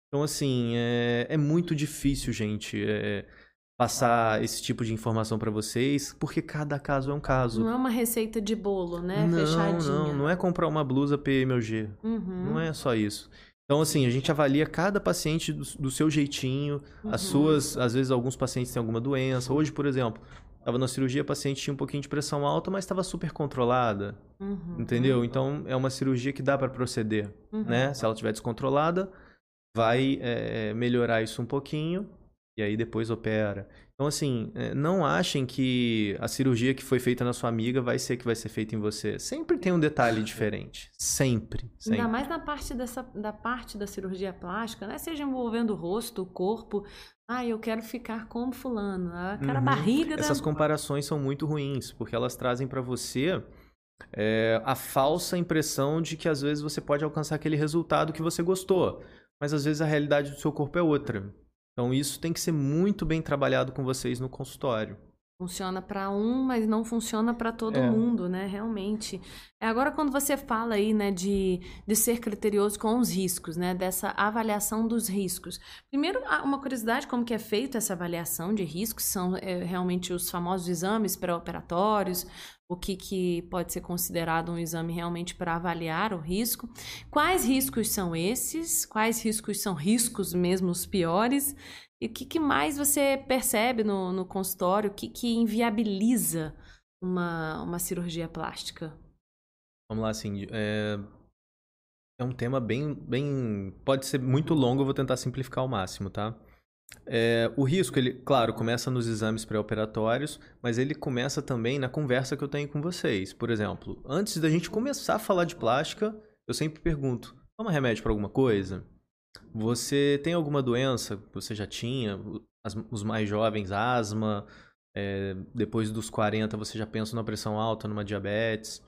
Então, assim, é, é muito difícil, gente, é, passar esse tipo de informação para vocês, porque cada caso é um caso. Não é uma receita de bolo, né? Não, Fechadinha. Não, não é comprar uma blusa PMG. Uhum. Não é só isso. Então, assim, a gente avalia cada paciente do, do seu jeitinho, uhum. as suas, às vezes alguns pacientes têm alguma doença. Hoje, por exemplo, Tava na cirurgia, a paciente tinha um pouquinho de pressão alta, mas estava super controlada. Uhum. Entendeu? Então é uma cirurgia que dá para proceder, uhum. né? Se ela estiver descontrolada, vai é, melhorar isso um pouquinho e aí depois opera. Então, assim, é, não achem que a cirurgia que foi feita na sua amiga vai ser que vai ser feita em você. Sempre tem um detalhe diferente. Sempre. sempre. Ainda mais na parte dessa, da parte da cirurgia plástica, né? Seja envolvendo o rosto, o corpo. Ah, eu quero ficar como fulano. Aquela uhum. barriga Essas da... comparações são muito ruins, porque elas trazem para você é, a falsa impressão de que às vezes você pode alcançar aquele resultado que você gostou. Mas às vezes a realidade do seu corpo é outra. Então isso tem que ser muito bem trabalhado com vocês no consultório. Funciona para um, mas não funciona para todo é. mundo, né? Realmente. É, agora, quando você fala aí, né, de, de ser criterioso com os riscos, né, dessa avaliação dos riscos. Primeiro, uma curiosidade, como que é feita essa avaliação de riscos? São é, realmente os famosos exames pré-operatórios, o que, que pode ser considerado um exame realmente para avaliar o risco. Quais riscos são esses? Quais riscos são riscos mesmo os piores? E o que, que mais você percebe no, no consultório? O que, que inviabiliza uma, uma cirurgia plástica? Vamos lá, assim, é, é um tema bem, bem. Pode ser muito longo, eu vou tentar simplificar ao máximo, tá? É, o risco, ele, claro, começa nos exames pré-operatórios, mas ele começa também na conversa que eu tenho com vocês. Por exemplo, antes da gente começar a falar de plástica, eu sempre pergunto: toma remédio para alguma coisa? Você tem alguma doença você já tinha? As, os mais jovens, asma. É, depois dos 40, você já pensa numa pressão alta, numa diabetes.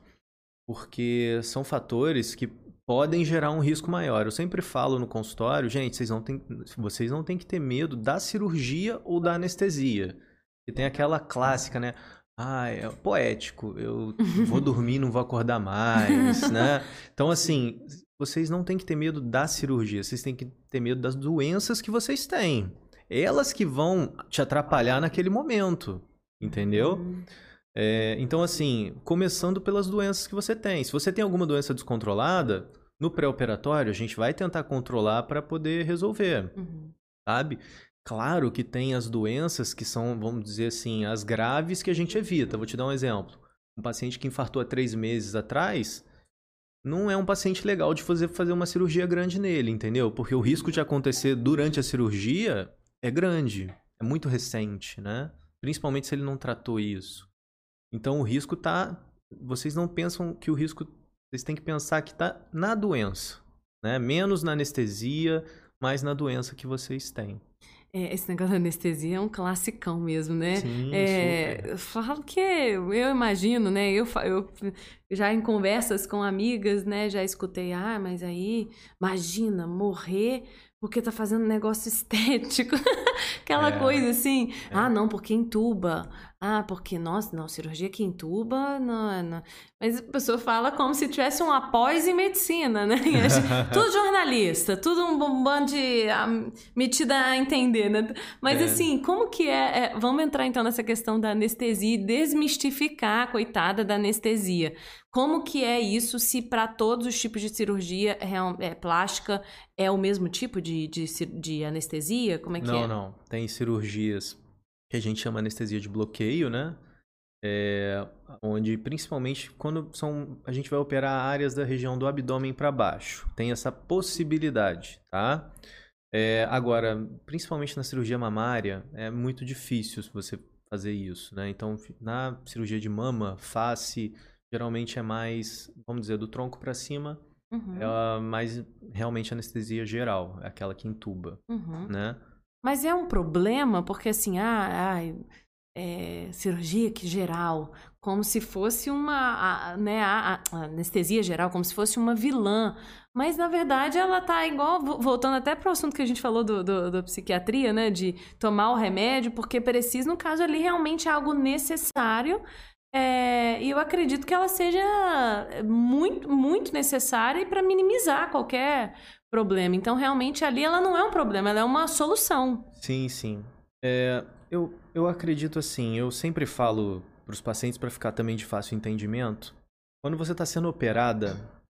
Porque são fatores que podem gerar um risco maior. Eu sempre falo no consultório, gente, vocês não têm, vocês não têm que ter medo da cirurgia ou da anestesia. E tem aquela clássica, né? Ah, é poético, eu vou dormir, não vou acordar mais, né? Então, assim, vocês não têm que ter medo da cirurgia, vocês têm que ter medo das doenças que vocês têm. Elas que vão te atrapalhar naquele momento, entendeu? Uhum. É, então, assim, começando pelas doenças que você tem. Se você tem alguma doença descontrolada, no pré-operatório a gente vai tentar controlar para poder resolver, uhum. sabe? Claro que tem as doenças que são, vamos dizer assim, as graves que a gente evita. Vou te dar um exemplo. Um paciente que infartou há três meses atrás, não é um paciente legal de fazer, fazer uma cirurgia grande nele, entendeu? Porque o risco de acontecer durante a cirurgia é grande, é muito recente, né? Principalmente se ele não tratou isso. Então o risco tá. Vocês não pensam que o risco. Vocês têm que pensar que tá na doença. Né? Menos na anestesia, mais na doença que vocês têm. É, esse negócio da anestesia é um classicão mesmo, né? Sim, é, eu falo que eu imagino, né? Eu, eu já em conversas com amigas, né? Já escutei, ah, mas aí, imagina, morrer porque tá fazendo um negócio estético. Aquela é, coisa assim, é. ah, não, porque entuba. Ah, porque, nossa, não, cirurgia que entuba, não, não. Mas a pessoa fala como se tivesse um após em medicina, né? tudo jornalista, tudo um bando de ah, metida a entender, né? Mas é. assim, como que é, é, Vamos entrar então nessa questão da anestesia e desmistificar coitada da anestesia. Como que é isso se para todos os tipos de cirurgia é, plástica é o mesmo tipo de, de, de anestesia? Como é que não, é? Não, não. Tem cirurgias que a gente chama anestesia de bloqueio, né? É, onde principalmente quando são a gente vai operar áreas da região do abdômen para baixo, tem essa possibilidade, tá? É, agora, principalmente na cirurgia mamária, é muito difícil você fazer isso, né? Então, na cirurgia de mama, face, geralmente é mais, vamos dizer, do tronco para cima, uhum. é mais realmente anestesia geral, é aquela que entuba, uhum. né? Mas é um problema, porque assim, ah, é, cirurgia que geral, como se fosse uma, a, né, a, a, anestesia geral, como se fosse uma vilã. Mas, na verdade, ela tá igual, voltando até para o assunto que a gente falou do, do, do, psiquiatria, né, de tomar o remédio, porque precisa, no caso ali, realmente é algo necessário. É, e eu acredito que ela seja muito, muito necessária para minimizar qualquer problema. Então, realmente, ali ela não é um problema, ela é uma solução. Sim, sim. É, eu, eu acredito assim, eu sempre falo para os pacientes para ficar também de fácil entendimento. Quando você está sendo operada,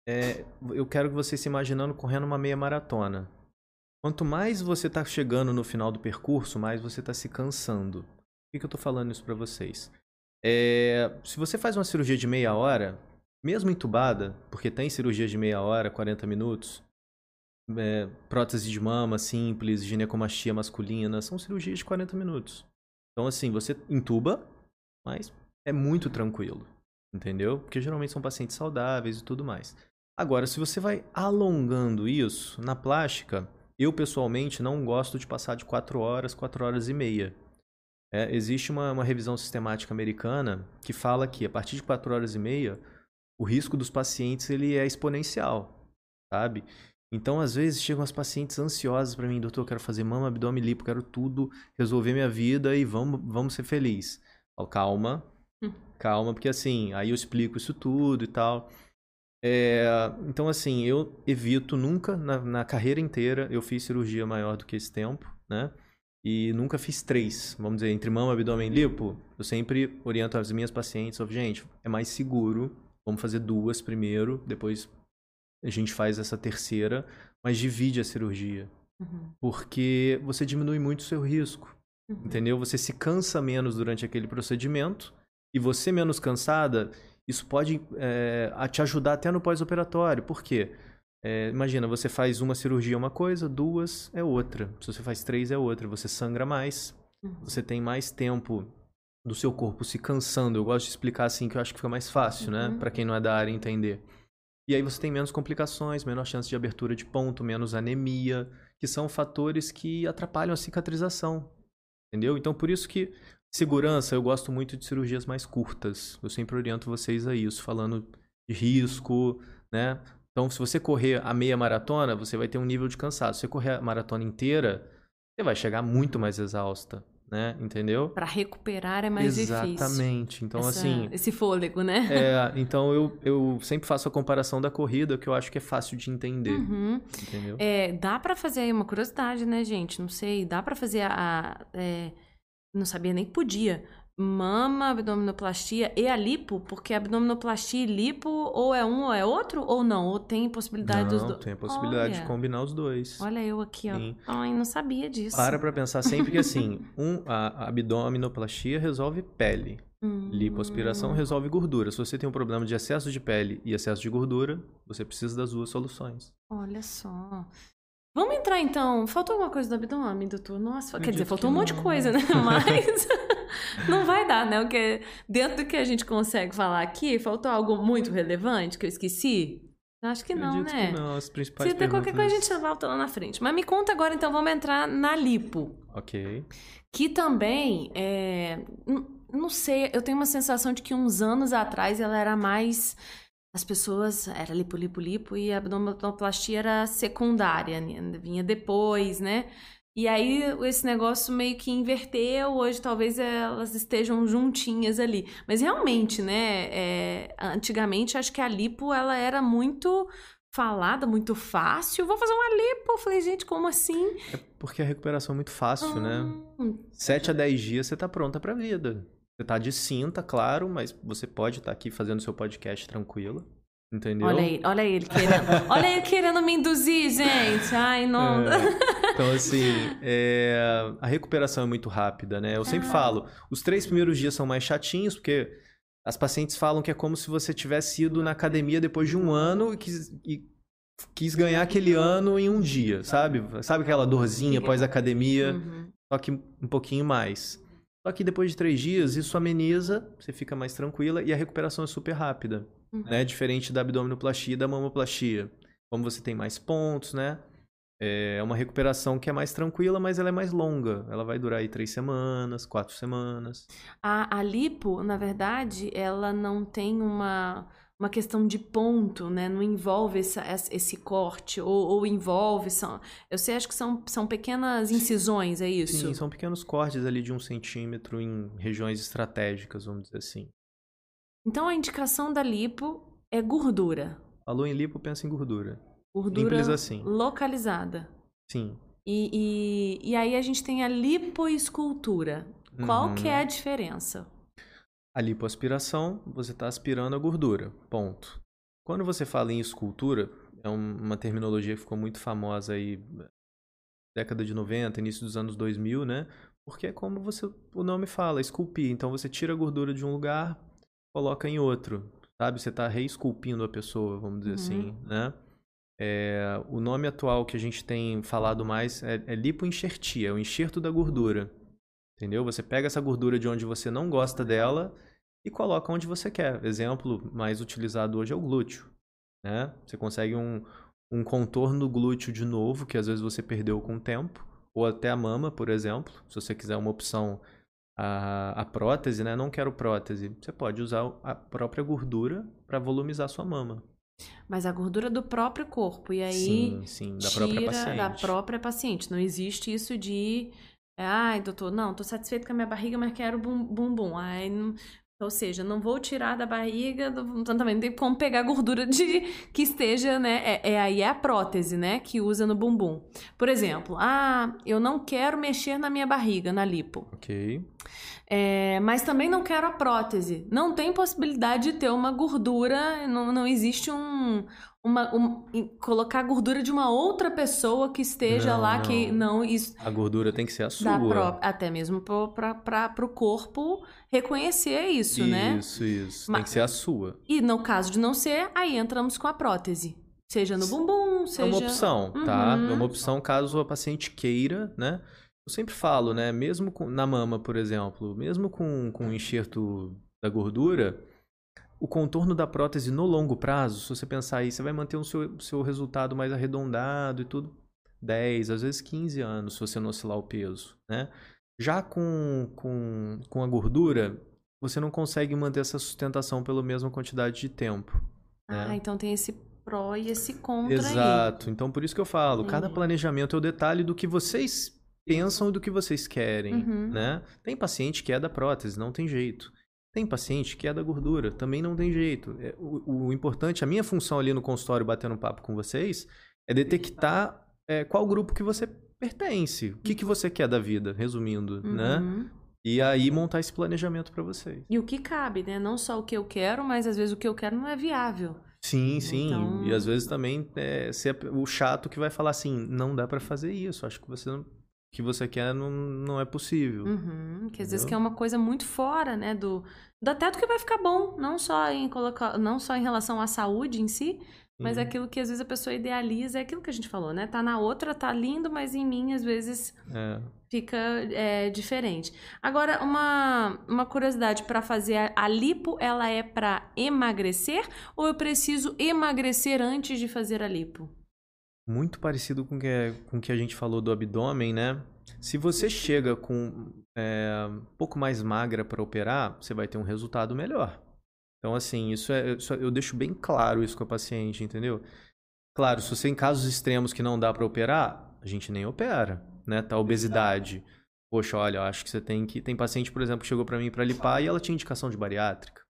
é, eu quero que você se imaginando correndo uma meia maratona. Quanto mais você está chegando no final do percurso, mais você está se cansando. Por que, que eu estou falando isso para vocês? É, se você faz uma cirurgia de meia hora, mesmo entubada, porque tem cirurgia de meia hora, 40 minutos, é, prótese de mama simples, ginecomastia masculina, são cirurgias de 40 minutos. Então, assim, você entuba, mas é muito tranquilo, entendeu? Porque geralmente são pacientes saudáveis e tudo mais. Agora, se você vai alongando isso, na plástica, eu pessoalmente não gosto de passar de 4 horas, 4 horas e meia. É, existe uma, uma revisão sistemática americana que fala que a partir de 4 horas e meia, o risco dos pacientes ele é exponencial, sabe? Então, às vezes, chegam as pacientes ansiosas para mim, doutor, eu quero fazer mama, abdômen, lipo, quero tudo, resolver minha vida e vamos, vamos ser felizes. Calma, hum. calma, porque assim, aí eu explico isso tudo e tal. É, então, assim, eu evito nunca, na, na, carreira inteira, eu fiz cirurgia maior do que esse tempo, né? e nunca fiz três. Vamos dizer, entre mama, abdômen e lipo, eu sempre oriento as minhas pacientes, gente, é mais seguro, vamos fazer duas primeiro, depois a gente faz essa terceira, mas divide a cirurgia. Uhum. Porque você diminui muito o seu risco. Uhum. Entendeu? Você se cansa menos durante aquele procedimento e você menos cansada, isso pode é, te ajudar até no pós-operatório. Por quê? É, imagina, você faz uma cirurgia é uma coisa, duas é outra. Se você faz três é outra. Você sangra mais, uhum. você tem mais tempo do seu corpo se cansando. Eu gosto de explicar assim que eu acho que fica mais fácil, né? uhum. né? Para quem não é da área entender. E aí você tem menos complicações, menor chance de abertura de ponto, menos anemia, que são fatores que atrapalham a cicatrização. Entendeu? Então por isso que segurança, eu gosto muito de cirurgias mais curtas. Eu sempre oriento vocês a isso, falando de risco, né? Então, se você correr a meia maratona, você vai ter um nível de cansaço. Se você correr a maratona inteira, você vai chegar muito mais exausta, né? Entendeu? Para recuperar é mais Exatamente. difícil. Exatamente. Então, Essa, assim. Esse fôlego, né? É, então eu, eu sempre faço a comparação da corrida, que eu acho que é fácil de entender. Uhum. Entendeu? É, dá para fazer aí uma curiosidade, né, gente? Não sei, dá para fazer a. a é, não sabia nem que podia mama, abdominoplastia e a lipo? Porque abdominoplastia e lipo ou é um ou é outro? Ou não? Ou tem possibilidade não, dos dois? tem a possibilidade Olha. de combinar os dois. Olha eu aqui, ó. Sim. Ai, não sabia disso. Para pra pensar sempre que assim, um, a abdominoplastia resolve pele. Hum. Lipoaspiração resolve gordura. Se você tem um problema de excesso de pele e excesso de gordura, você precisa das duas soluções. Olha só. Vamos entrar então. Faltou alguma coisa do abdômen, doutor? Nossa, quer dizer, faltou um monte de coisa, né? Mas não vai dar, né? Porque dentro do que a gente consegue falar aqui, faltou algo muito relevante que eu esqueci? Acho que não, né? Que não, as principais Se tem qualquer coisa, a gente volta lá na frente. Mas me conta agora, então, vamos entrar na lipo. Ok. Que também é. Não sei, eu tenho uma sensação de que uns anos atrás ela era mais as pessoas era lipo, lipo, lipo e a abdominoplastia era secundária, né? vinha depois, né? E aí esse negócio meio que inverteu, hoje talvez elas estejam juntinhas ali. Mas realmente, né, é, antigamente acho que a lipo ela era muito falada, muito fácil. Vou fazer uma lipo. Eu falei, gente, como assim? É porque a recuperação é muito fácil, né? Hum. 7 a 10 dias você tá pronta pra vida. Você tá de cinta, claro, mas você pode estar tá aqui fazendo seu podcast tranquilo. Entendeu? Olha aí, olha ele querendo. olha ele querendo me induzir, gente. Ai, não. É, então, assim, é, a recuperação é muito rápida, né? Eu sempre ah. falo, os três primeiros dias são mais chatinhos, porque as pacientes falam que é como se você tivesse ido na academia depois de um ano e quis, e quis ganhar aquele ano em um dia, sabe? Sabe aquela dorzinha pós-academia? Uhum. Só que um pouquinho mais. Só que depois de três dias, isso ameniza, você fica mais tranquila e a recuperação é super rápida. Uhum. Né? Diferente da abdominoplastia e da mamoplastia. Como você tem mais pontos, né? É uma recuperação que é mais tranquila, mas ela é mais longa. Ela vai durar aí três semanas, quatro semanas. A, a lipo, na verdade, ela não tem uma uma questão de ponto, né? Não envolve essa, esse corte, ou, ou, envolve. São, eu sei, acho que são, são pequenas incisões, é isso? Sim, são pequenos cortes ali de um centímetro em regiões estratégicas, vamos dizer assim. Então a indicação da lipo é gordura. Falou em lipo, pensa em gordura. Gordura assim. localizada. Sim. E, e, e aí a gente tem a lipoescultura. Qual uhum. que é a diferença? A lipoaspiração, você está aspirando a gordura, ponto. Quando você fala em escultura, é uma terminologia que ficou muito famosa aí década de 90, início dos anos 2000, né? Porque é como você, o nome fala, esculpir. Então você tira a gordura de um lugar, coloca em outro, sabe? Você está reesculpindo a pessoa, vamos dizer assim, uhum. assim, né? É, o nome atual que a gente tem falado mais é, é lipoenxertia, é o enxerto da gordura. Entendeu? Você pega essa gordura de onde você não gosta dela e coloca onde você quer. Exemplo mais utilizado hoje é o glúteo. Né? Você consegue um, um contorno glúteo de novo, que às vezes você perdeu com o tempo, ou até a mama, por exemplo. Se você quiser uma opção a, a prótese, né? Não quero prótese. Você pode usar a própria gordura para volumizar sua mama. Mas a gordura do próprio corpo. E aí. Sim, sim, da própria paciente. Da própria paciente. Não existe isso de Ai, doutor, não, tô satisfeito com a minha barriga, mas quero bum, bumbum. Ai, não... Ou seja, não vou tirar da barriga, então também não tem como pegar gordura de que esteja, né? É, é aí é a prótese, né? Que usa no bumbum. Por exemplo, ah, eu não quero mexer na minha barriga, na lipo. Ok. É, mas também não quero a prótese. Não tem possibilidade de ter uma gordura, não, não existe um. Uma, um- colocar a gordura de uma outra pessoa que esteja Não, lá, que não. não. Isso, A gordura tem que ser a sua. até mesmo para o corpo reconhecer isso, né? Isso, isso. Tem que ser a sua. E no caso de não ser, aí entramos com a prótese. Seja no bumbum, seja. É uma opção, tá? Uhum. É uma opção caso a paciente queira, né? Eu sempre falo, né? Mesmo com- na mama, por exemplo, mesmo com, com o enxerto da gordura, o contorno da prótese no longo prazo, se você pensar aí, você vai manter o seu, seu resultado mais arredondado e tudo. 10, às vezes 15 anos, se você não oscilar o peso, né? Já com, com, com a gordura, você não consegue manter essa sustentação pela mesma quantidade de tempo. né? Ah, então tem esse pró e esse contra aí. Exato. Então, por isso que eu falo, cada planejamento é o detalhe do que vocês pensam do que vocês querem, Uhum. né? Tem paciente que é da prótese, não tem jeito. Tem paciente que é da gordura, também não tem jeito. É, o, o importante, a minha função ali no consultório, batendo papo com vocês, é detectar é, qual grupo que você pertence, o que, que você quer da vida, resumindo, né? Uhum. E aí montar esse planejamento para vocês. E o que cabe, né? Não só o que eu quero, mas às vezes o que eu quero não é viável. Sim, sim. Então- E às vezes também é ser o chato que vai falar assim, não dá pra fazer isso. Acho que você não, que você quer não, não é possível. Uhum, que às vezes Entendeu? que é uma coisa muito fora, né, do, do até do que vai ficar bom, não só em colocar, não só em relação à saúde em si, mas Sim. aquilo que às vezes a pessoa idealiza, é aquilo que a gente falou, né? Tá na outra, tá lindo, mas em mim às vezes É. fica é, diferente. Agora, uma, uma curiosidade para fazer a, a lipo, ela é para emagrecer ou eu preciso emagrecer antes de fazer a lipo? Muito parecido com o que, é- com que a gente falou do abdômen, né? Se você chega com é, um pouco mais magra para operar, você vai ter um resultado melhor. Então, assim, isso é, isso eu deixo bem claro isso com a paciente, entendeu? Claro, se você em casos extremos que não dá para operar, a gente nem opera, né? Tá obesidade. Poxa, olha, eu acho que você tem que. Tem paciente, por exemplo, que chegou para mim para lipar e ela tinha indicação de bariátrica.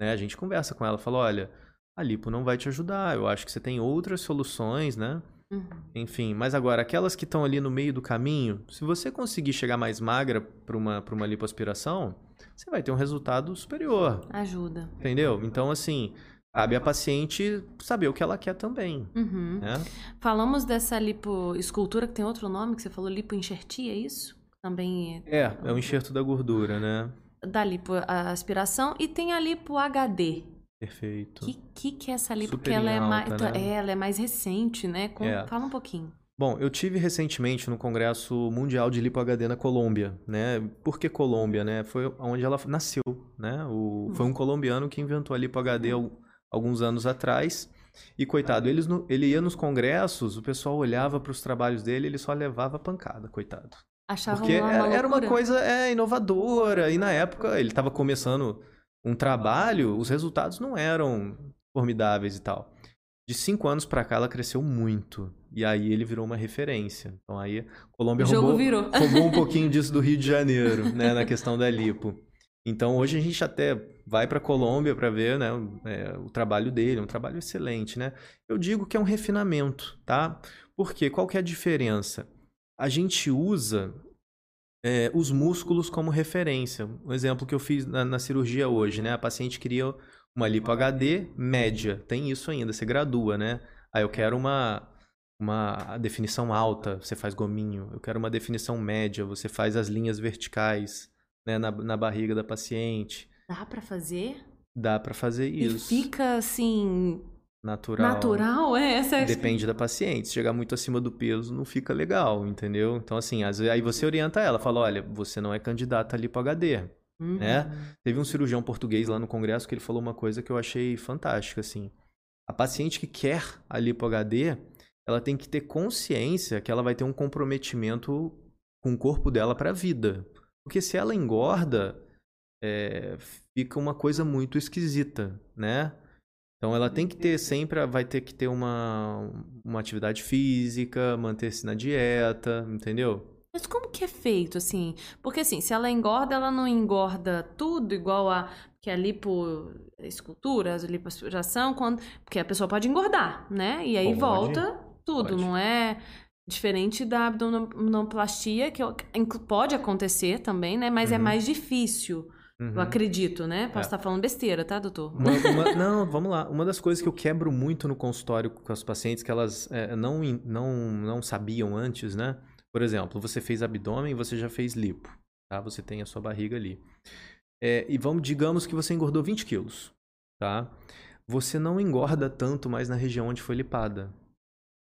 Né? A gente conversa com ela, fala, olha, a lipo não vai te ajudar. Eu acho que você tem outras soluções, né? Uhum. Enfim, mas agora, aquelas que estão ali no meio do caminho, se você conseguir chegar mais magra para uma, pra uma lipoaspiração, você vai ter um resultado superior, Ajuda. entendeu? Então, assim, cabe a paciente saber o que ela quer também, Uhum. né? Falamos dessa lipoescultura, que tem outro nome, que você falou lipoenxertia, é isso? Também é É, é o enxerto da gordura, né? da lipoaspiração. E tem a lipo HD. Perfeito. O que, que, que é essa lipo? Super Porque ela em é, mais, alta, né? é, ela é mais recente, né? Com- É. Fala um pouquinho. Bom, eu tive recentemente no Congresso Mundial de Lipo HD na Colômbia, né? Por que Colômbia, né? Foi onde ela nasceu, né? O, foi um colombiano que inventou a Lipo HD al- alguns anos atrás. E coitado, eles no- ele ia nos congressos, o pessoal olhava para os trabalhos dele, ele só levava pancada, coitado. Achavam Porque uma, era, era uma coisa é, inovadora, e na época ele estava começando um trabalho, os resultados não eram formidáveis e tal. De cinco anos para cá, ela cresceu muito. E aí ele virou uma referência. Então aí a Colômbia O roubou, roubou um pouquinho disso do Rio de Janeiro, né, na questão da lipo. Então hoje a gente até vai para Colômbia para ver, né, o- é, o trabalho dele, é um trabalho excelente, né? Eu digo que é um refinamento, tá? Porque qual que é a diferença? A gente usa é, os músculos como referência. Um exemplo que eu fiz na, na cirurgia hoje, né? A paciente queria uma lipo HD média, tem isso ainda, você gradua, né? Aí eu quero uma uma definição alta, você faz gominho. Eu quero uma definição média, você faz as linhas verticais, né, na, na barriga da paciente. Dá pra fazer? Dá pra fazer isso. E fica assim, natural. natural? É, essa é Depende da paciente. Se chegar muito acima do peso, não fica legal, entendeu? Então, assim, às vezes, aí você orienta ela, fala, olha, você não é candidata ali para HD. Uhum. né? Teve um cirurgião português lá no congresso que ele falou uma coisa que eu achei fantástica, assim. A paciente que quer a lipo HD, ela tem que ter consciência que ela vai ter um comprometimento com o corpo dela para a vida. Porque se ela engorda, é, fica uma coisa muito esquisita, né? Então ela tem que ter sempre, vai ter que ter uma, uma atividade física, manter-se na dieta, entendeu? Mas como que é feito, assim? Porque, assim, se ela engorda, ela não engorda tudo igual a... Que a lipoescultura, a lipoaspiração, quando... Porque a pessoa pode engordar, né? E aí Pode. volta tudo, Pode. não é... Diferente da abdominoplastia, que inclu- pode acontecer também, né? Mas é Uhum. mais difícil, eu Uhum. acredito, né? Posso É. estar falando besteira, tá, doutor? Uma- uma- não, vamos lá. Uma das coisas que eu quebro muito no consultório com as pacientes que elas é, não, não, não sabiam antes, né? Por exemplo, você fez abdômen, você já fez lipo, tá? Você tem a sua barriga ali. É, e vamos, digamos que você engordou 20 quilos, tá? Você não engorda tanto mais na região onde foi lipada.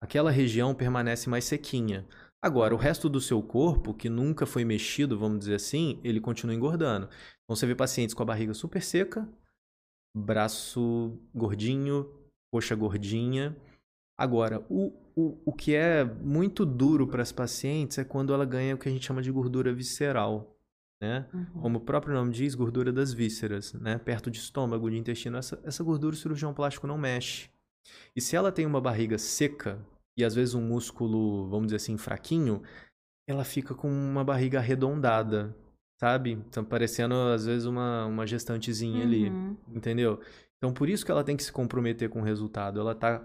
Aquela região permanece mais sequinha. Agora, o resto do seu corpo, que nunca foi mexido, vamos dizer assim, ele continua engordando. Então, você vê pacientes com a barriga super seca, braço gordinho, coxa gordinha. Agora, o, o, o que é muito duro para as pacientes é quando ela ganha o que a gente chama de gordura visceral, né? Uhum. Como o próprio nome diz, gordura das vísceras, né? Perto de estômago, de intestino, essa, essa gordura o cirurgião plástico não mexe. E se ela tem uma barriga seca e às vezes um músculo, vamos dizer assim, fraquinho, ela fica com uma barriga arredondada, sabe? Então parecendo às vezes uma, uma gestantezinha ali. Uhum. Entendeu? Então, por isso que ela tem que se comprometer com o resultado. Ela tá.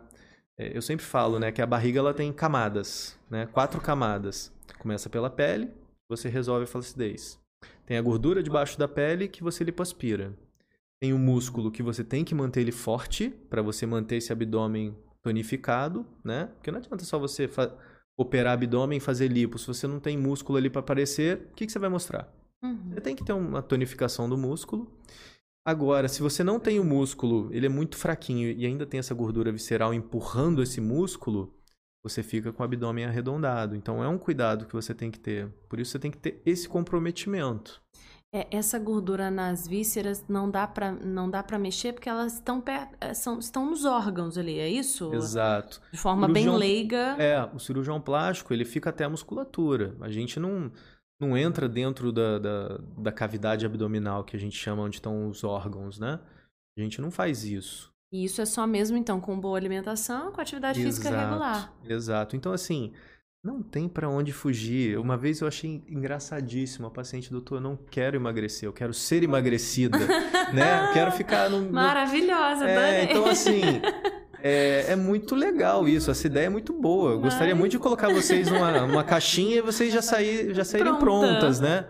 é, eu sempre falo, né, que a barriga ela tem camadas, né? Quatro camadas. Começa pela pele, você resolve a flacidez. Tem a gordura debaixo da pele que você lipoaspira. Tem o músculo que você tem que manter ele forte para você manter esse abdômen tonificado, né? Porque não adianta só você operar abdômen e fazer lipo. Se você não tem músculo ali para aparecer, o que, que você vai mostrar? Uhum. Você tem que ter uma tonificação do músculo. Agora, se você não tem o músculo, ele é muito fraquinho e ainda tem essa gordura visceral empurrando esse músculo, você fica com o abdômen arredondado. Então é um cuidado que você tem que ter. Por isso você tem que ter esse comprometimento. É, essa gordura nas vísceras não dá pra não dá para mexer porque elas estão é, são, estão nos órgãos ali, é isso? Exato. De forma bem Cirurgião- leiga. É, o cirurgião plástico, ele fica até a musculatura. A gente não, não entra dentro da, da, da cavidade abdominal, que a gente chama onde estão os órgãos, né? A gente não faz isso. E isso é só mesmo então com boa alimentação, com atividade física Exato, regular. Exato. Então, assim, não tem pra onde fugir. Uma vez eu achei engraçadíssimo. A paciente, doutor, eu não quero emagrecer, eu quero ser emagrecida, né? Eu quero ficar no... Maravilhosa, É, adorei. então, assim, é, é muito legal isso. Essa ideia é muito boa. Eu gostaria Mas- muito de colocar vocês numa, numa caixinha e vocês já, sair, já saírem Pronta. prontas, né?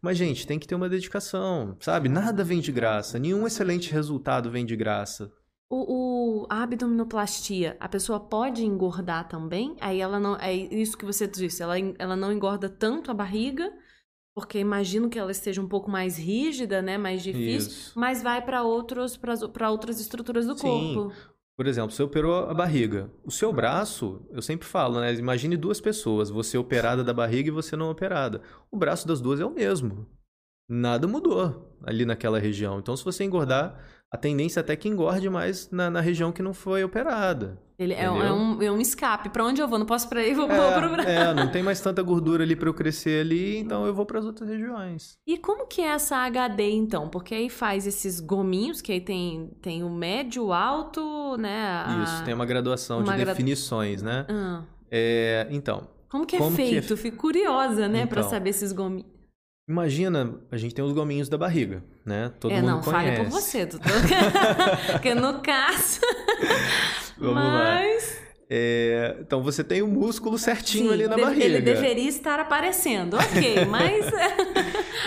Mas, gente, tem que ter uma dedicação, sabe? Nada vem de graça. Nenhum excelente resultado vem de graça. O, o- a abdominoplastia, a pessoa pode engordar também? Aí ela não. É isso que você disse, ela, ela não engorda tanto a barriga, porque imagino que ela esteja um pouco mais rígida, né? Mais difícil. Isso. Mas vai para outros para outras estruturas do Sim. corpo. Por exemplo, você operou a barriga. O seu braço, eu sempre falo, né? Imagine duas pessoas, você operada da barriga e você não operada. O braço das duas é o mesmo. Nada mudou ali naquela região. Então, se você engordar, a tendência é até que engorde mais na, na região que não foi operada. Ele é, um- é um, é um escape. Pra onde eu vou? Não posso pra aí, vou, vou pro braço. É, é, não tem mais tanta gordura ali para eu crescer ali, então eu vou para as outras regiões. E como que é essa HD, então? Porque aí faz esses gominhos, que aí tem, tem o médio, o alto, né? a- Isso, tem uma graduação uma de gra- definições, né? Ah, É, então, como que é Como que é feito? Fico curiosa, né? Pra Então. saber esses gominhos. Imagina, a gente tem os gominhos da barriga, né? Todo é, mundo não, fale conhece. por você, doutor. Porque no caso... Vamos lá. mas... É, então você tem o músculo certinho sim, ali na deve- barriga. Ele deveria estar aparecendo, ok, mas...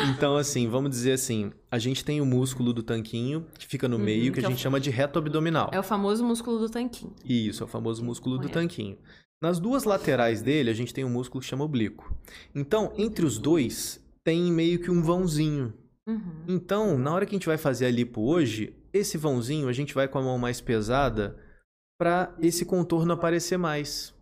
Então, assim, vamos dizer assim, a gente tem o músculo do tanquinho, que fica no meio, que que a é o- gente chama de reto abdominal. é o famoso músculo do tanquinho. Isso, é o famoso músculo do tanquinho. Nas duas laterais dele, a gente tem um músculo que chama oblíquo. Então, entre os dois, tem meio que um vãozinho. Uhum. Então, na hora que a gente vai fazer a lipo hoje, esse vãozinho a gente vai com a mão mais pesada para esse contorno aparecer mais.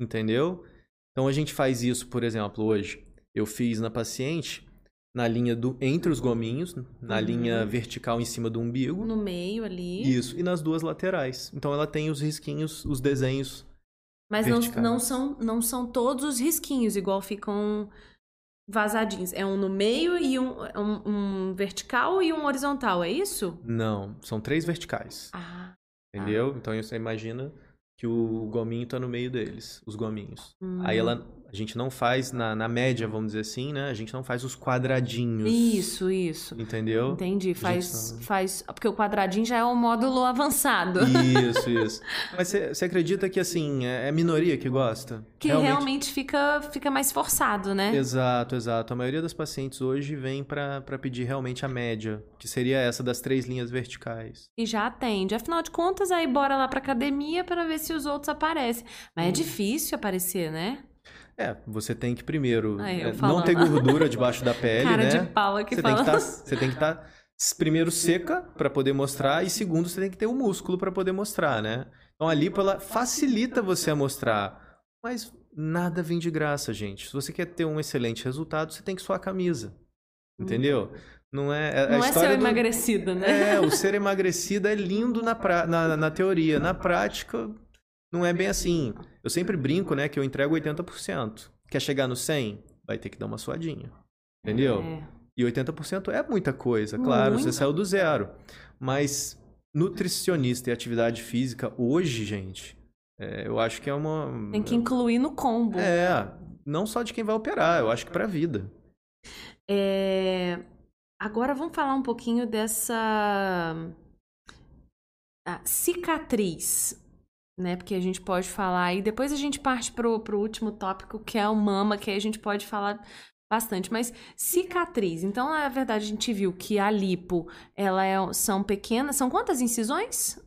Entendeu? Então a gente faz isso, por exemplo, hoje. Eu fiz na paciente na linha do entre os gominhos, na Uhum. linha vertical em cima do umbigo. No meio ali. Isso, e nas duas laterais. Então ela tem os risquinhos, os desenhos. Mas não, não, são, não são todos os risquinhos, igual ficam vazadinhos. É um no meio e um, um, um vertical e um horizontal, é isso? Não, são três verticais. Ah. Entendeu? Então você imagina que o gominho tá no meio deles, os gominhos. hum. Aí ela, a gente não faz na, na média, vamos dizer assim, né? A gente não faz os quadradinhos. Isso, isso. Entendeu? Entendi. Faz, faz. Porque o quadradinho já é o módulo avançado. Isso, isso. Mas você acredita que, assim, é, é minoria que gosta? Que realmente... realmente, fica, fica mais forçado, né? Exato, exato. A maioria das pacientes hoje vem para pedir realmente a média, que seria essa das três linhas verticais. E já atende. Afinal de contas, aí bora lá pra academia para ver se os outros aparecem. Mas hum. é difícil aparecer, né? É, você tem que primeiro é, não ter gordura debaixo da pele, Cara né? de pau aqui você, tem que tá, você tem que estar tá, primeiro seca para poder mostrar e segundo você tem que ter o músculo para poder mostrar, né? Então a lipo ela facilita você a mostrar, mas nada vem de graça, gente. Se você quer ter um excelente resultado, você tem que suar a camisa. Entendeu? Não é, a, não é ser do... emagrecido, né? É, o ser emagrecido é lindo na, pra... na, na teoria. Na prática, não é bem assim. Eu sempre brinco, né, que eu entrego 80%. Quer chegar no 100? Vai ter que dar uma suadinha. Entendeu? É. E 80% é muita coisa, claro, Muito. você saiu do zero. Mas nutricionista e atividade física, hoje, gente, é, eu acho que é uma. Tem que incluir no combo. É, não só de quem vai operar, eu acho que para a vida. É... Agora vamos falar um pouquinho dessa a cicatriz né? Porque a gente pode falar e depois a gente parte pro, pro último tópico que é o mama, que aí a gente pode falar bastante, mas cicatriz. Então, na verdade, a gente viu que a lipo, ela é, são pequenas, são quantas incisões?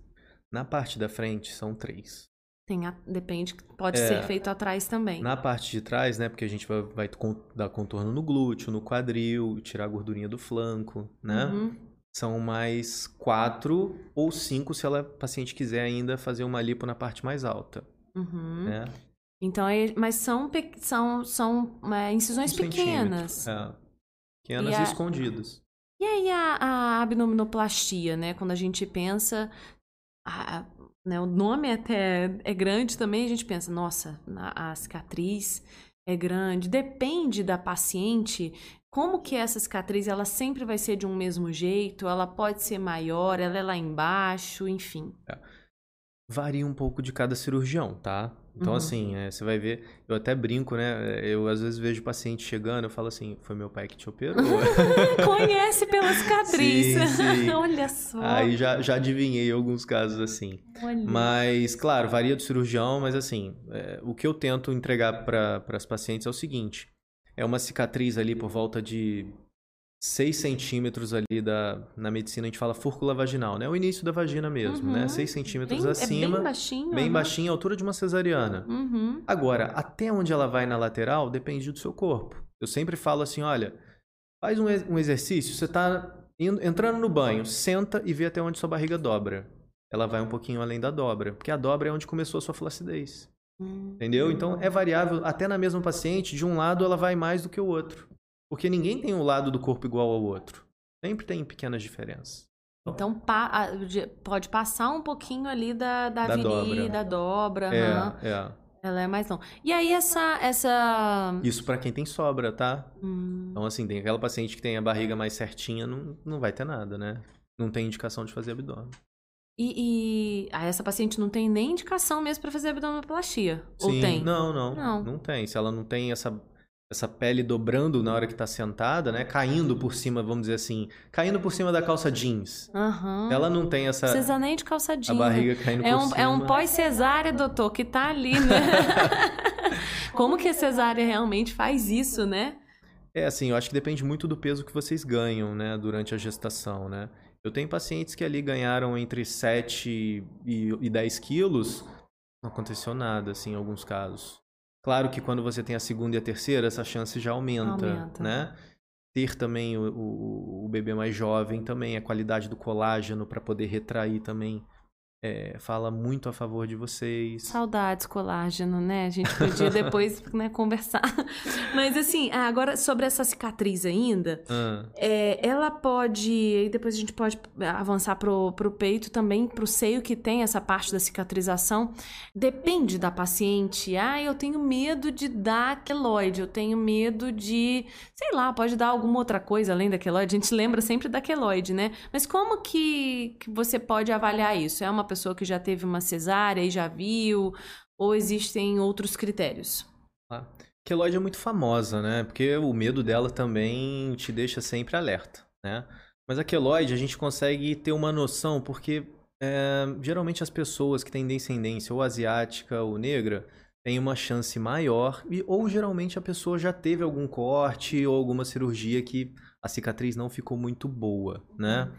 Na parte da frente são três. Tem a, depende, pode é, ser feito atrás também. Na parte de trás, né? Porque a gente vai, vai dar contorno no glúteo, no quadril, tirar a gordurinha do flanco, né? Uhum são mais quatro ou cinco se a paciente quiser ainda fazer uma lipo na parte mais alta. Uhum. Né? Então, mas são, são, são é, incisões um pequenas. É. Pequenas e, e escondidas. E aí a, a, abdominoplastia, né? Quando a gente pensa... A, né, o nome até é grande também, a gente pensa, nossa, a, a cicatriz é grande. Depende da paciente como que essa cicatriz ela sempre vai ser de um mesmo jeito, ela pode ser maior, ela é lá embaixo, enfim. É. Varia um pouco de cada cirurgião, tá? Então, uhum. assim, é, você vai ver, eu até brinco, né? Eu às vezes vejo paciente chegando, eu falo assim, foi meu pai que te operou. Conhece pela cicatriz. Sim, sim. Olha só. Aí já, já adivinhei alguns casos assim. Olha. Mas, claro, varia do cirurgião, mas assim, é, o que eu tento entregar para as pacientes é o seguinte: é uma cicatriz ali por volta de 6 centímetros ali da, na medicina a gente fala fúrcula vaginal, né? O início da vagina mesmo, né? uhum. né? 6 centímetros bem, acima. É bem baixinho. Bem uhum. baixinho, altura de uma cesariana. Uhum. Agora, até onde ela vai na lateral depende do seu corpo. Eu sempre falo assim, olha, faz um, um exercício, você está entrando no banho, senta e vê até onde sua barriga dobra. Ela vai um pouquinho além da dobra, porque a dobra é onde começou a sua flacidez. Entendeu? Então é variável até na mesma paciente, de um lado ela vai mais do que o outro. Porque ninguém tem um lado do corpo igual ao outro. Sempre tem pequenas diferenças. Então pa pode passar um pouquinho ali da, da, da avenida, dobra. da dobra. É, é. Ela é mais longa. E aí essa. essa... Isso para quem tem sobra, tá? Hum. Então, assim, tem aquela paciente que tem a barriga mais certinha, não, não vai ter nada, né? Não tem indicação de fazer abdômen. E, e ah, essa paciente não tem nem indicação mesmo para fazer abdominoplastia? Sim, ou tem? Não, não, não. Não tem. Se ela não tem essa, essa pele dobrando na hora que tá sentada, né? Caindo por cima, vamos dizer assim. Caindo por cima da calça jeans. Uhum. Ela não tem essa. Precisa nem de calça jeans. A barriga caindo é por um, cima. É um pós-cesárea, doutor, que tá ali, né? Como que a cesárea realmente faz isso, né? É, assim, eu acho que depende muito do peso que vocês ganham, né? Durante a gestação, né? Eu tenho pacientes que ali ganharam entre 7 e, e 10 quilos, não aconteceu nada, assim, em alguns casos. Claro que quando você tem a segunda e a terceira, essa chance já aumenta, aumenta. né? Ter também o, o, o, bebê mais jovem também, a qualidade do colágeno para poder retrair também é, fala muito a favor de vocês. Saudades, colágeno, né? A gente podia depois né, conversar. Mas assim, agora sobre essa cicatriz ainda, ah. é, ela pode. E depois a gente pode avançar pro, pro peito também, pro seio que tem essa parte da cicatrização. Depende da paciente. Ah, eu tenho medo de dar queloide, eu tenho medo de. Sei lá, pode dar alguma outra coisa além da queloide. A gente lembra sempre da queloide, né? Mas como que, que você pode avaliar isso? É uma pessoa que já teve uma cesárea e já viu? Ou existem outros critérios? Ah, Queloide é muito famosa, né? Porque o medo dela também te deixa sempre alerta, né? Mas a queloide a gente consegue ter uma noção porque é, geralmente as pessoas que têm descendência ou asiática ou negra têm uma chance maior e, ou geralmente a pessoa já teve algum corte ou alguma cirurgia que a cicatriz não ficou muito boa, né?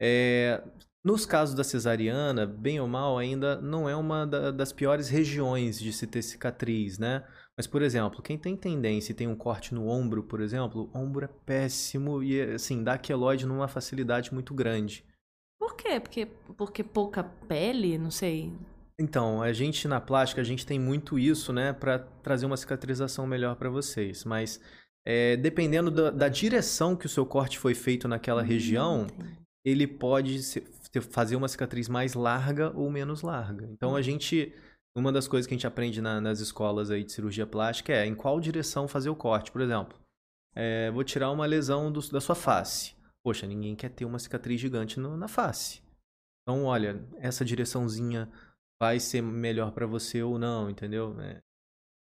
É, nos casos da cesariana, bem ou mal, ainda não é uma da, das piores regiões de se ter cicatriz, né? Mas, por exemplo, quem tem tendência e tem um corte no ombro, por exemplo, o ombro é péssimo e, assim, dá queloide numa facilidade muito grande. Por quê? Porque, porque pouca pele? Não sei. Então, a gente na plástica, a gente tem muito isso, né, para trazer uma cicatrização melhor para vocês. Mas, é, dependendo da, da, direção que o seu corte foi feito naquela hum, região, ele pode ser, fazer uma cicatriz mais larga ou menos larga. Então, a hum. gente uma das coisas que a gente aprende na, nas escolas aí de cirurgia plástica é em qual direção fazer o corte. Por exemplo, é, vou tirar uma lesão do, da sua face. Poxa, ninguém quer ter uma cicatriz gigante no, na face. Então, olha, essa direçãozinha vai ser melhor para você ou não, entendeu? É,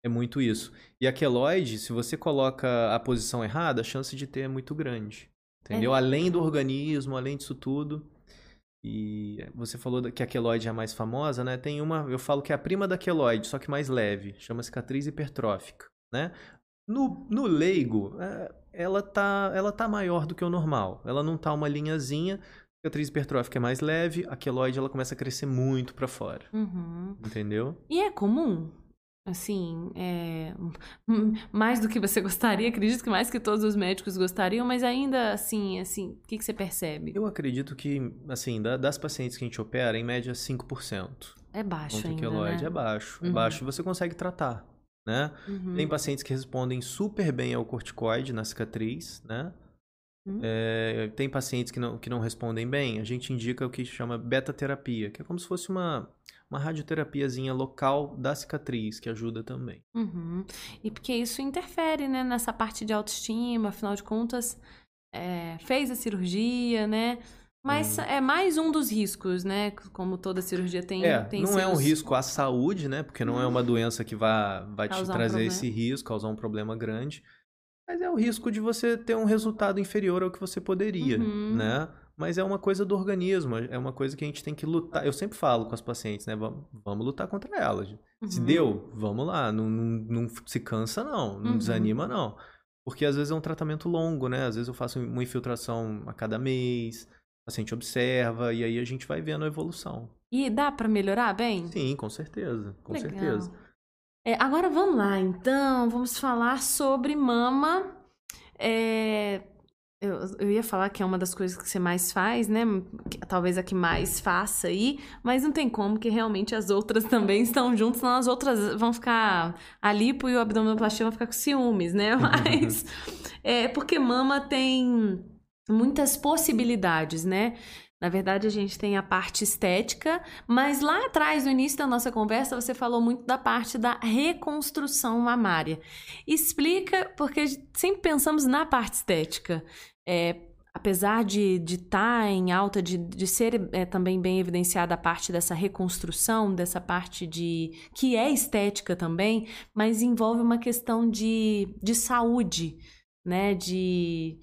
é, muito isso. E a queloide, se você coloca a posição errada, a chance de ter é muito grande. Entendeu? É. Além do organismo, além disso tudo. E você falou que a queloide é a mais famosa, né? Tem uma, eu falo que é a prima da queloide, só que mais leve, chama cicatriz hipertrófica, né? No, no leigo, é, ela tá, ela tá maior do que o normal. Ela não tá uma linhazinha. A cicatriz hipertrófica é mais leve, a queloide ela começa a crescer muito para fora. Uhum. Entendeu? E é comum Assim, é, mais do que você gostaria, acredito que mais que todos os médicos gostariam, mas ainda assim, assim, o que, que você percebe? Eu acredito que, assim, das pacientes que a gente opera, em média 5%. É baixo ainda, né? é baixo. É uhum. Baixo você consegue tratar, né? Uhum. Tem pacientes que respondem super bem ao corticoide na cicatriz, né? Uhum. É, tem pacientes que não, que não respondem bem, a gente indica o que chama beta-terapia, que é como se fosse uma uma radioterapiazinha local da cicatriz, que ajuda também. Uhum. E porque isso interfere, né, nessa parte de autoestima, afinal de contas, é, fez a cirurgia, né? Mas hum. é mais um dos riscos, né? Como toda cirurgia tem. É, tem não seus... é um risco à saúde, né? Porque não é uma doença que vai, vai te trazer um esse risco, causar um problema grande. Mas é o risco de você ter um resultado inferior ao que você poderia, uhum. né? Mas é uma coisa do organismo, é uma coisa que a gente tem que lutar. Eu sempre falo com as pacientes, né? Vamos, vamos lutar contra elas. Uhum. Se deu, vamos lá. Não, não, não se cansa, não. Não uhum. desanima, não. Porque às vezes é um tratamento longo, né? Às vezes eu faço uma infiltração a cada mês, o paciente observa e aí a gente vai vendo a evolução. E dá para melhorar bem? Sim, com certeza. Com Legal. certeza. É, agora vamos lá, então. Vamos falar sobre mama. É, eu, eu ia falar que é uma das coisas que você mais faz, né? Talvez a que mais faça aí, mas não tem como, que realmente as outras também estão juntas, senão as outras vão ficar. A lipo e o abdominoplastia vão ficar com ciúmes, né? Mas. é porque mama tem muitas possibilidades, né? Na verdade, a gente tem a parte estética, mas lá atrás, no início da nossa conversa, você falou muito da parte da reconstrução mamária. Explica, porque sempre pensamos na parte estética. É, apesar de estar tá em alta, de, de ser é, também bem evidenciada a parte dessa reconstrução, dessa parte de. que é estética também, mas envolve uma questão de, de saúde, né? De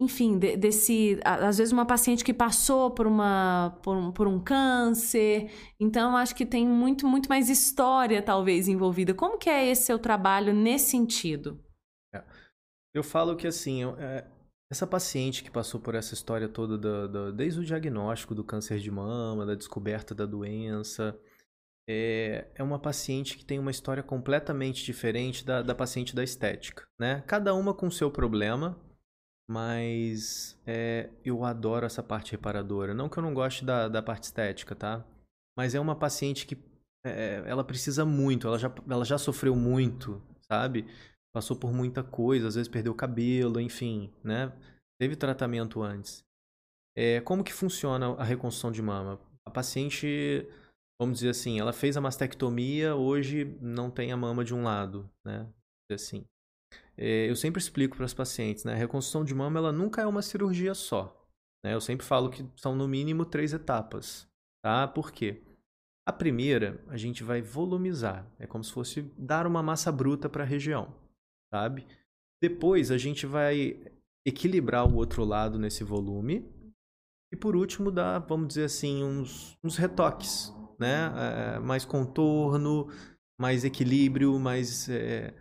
enfim, de, desse. Às vezes, uma paciente que passou por, uma, por, um, por um câncer. Então, acho que tem muito, muito mais história, talvez, envolvida. Como que é esse seu trabalho nesse sentido? É. Eu falo que, assim, é, essa paciente que passou por essa história toda, do, do, desde o diagnóstico do câncer de mama, da descoberta da doença, é, é uma paciente que tem uma história completamente diferente da, da paciente da estética, né? Cada uma com seu problema, mas é, eu adoro essa parte reparadora. Não que eu não goste da, da parte estética, tá? Mas é uma paciente que é, ela precisa muito, ela já, ela já sofreu muito, sabe? Passou por muita coisa, às vezes perdeu cabelo, enfim, né? Teve tratamento antes. É, como que funciona a reconstrução de mama? A paciente, vamos dizer assim, ela fez a mastectomia, hoje não tem a mama de um lado, né? Assim. É, eu sempre explico para as pacientes, né? A reconstrução de mama ela nunca é uma cirurgia só. Né? Eu sempre falo que são no mínimo três etapas, tá? Por quê? A primeira, a gente vai volumizar. É como se fosse dar uma massa bruta para a região, sabe? Depois, a gente vai equilibrar o outro lado nesse volume. E por último, dar, vamos dizer assim, uns, uns retoques, né? É, mais contorno, mais equilíbrio, mais. É?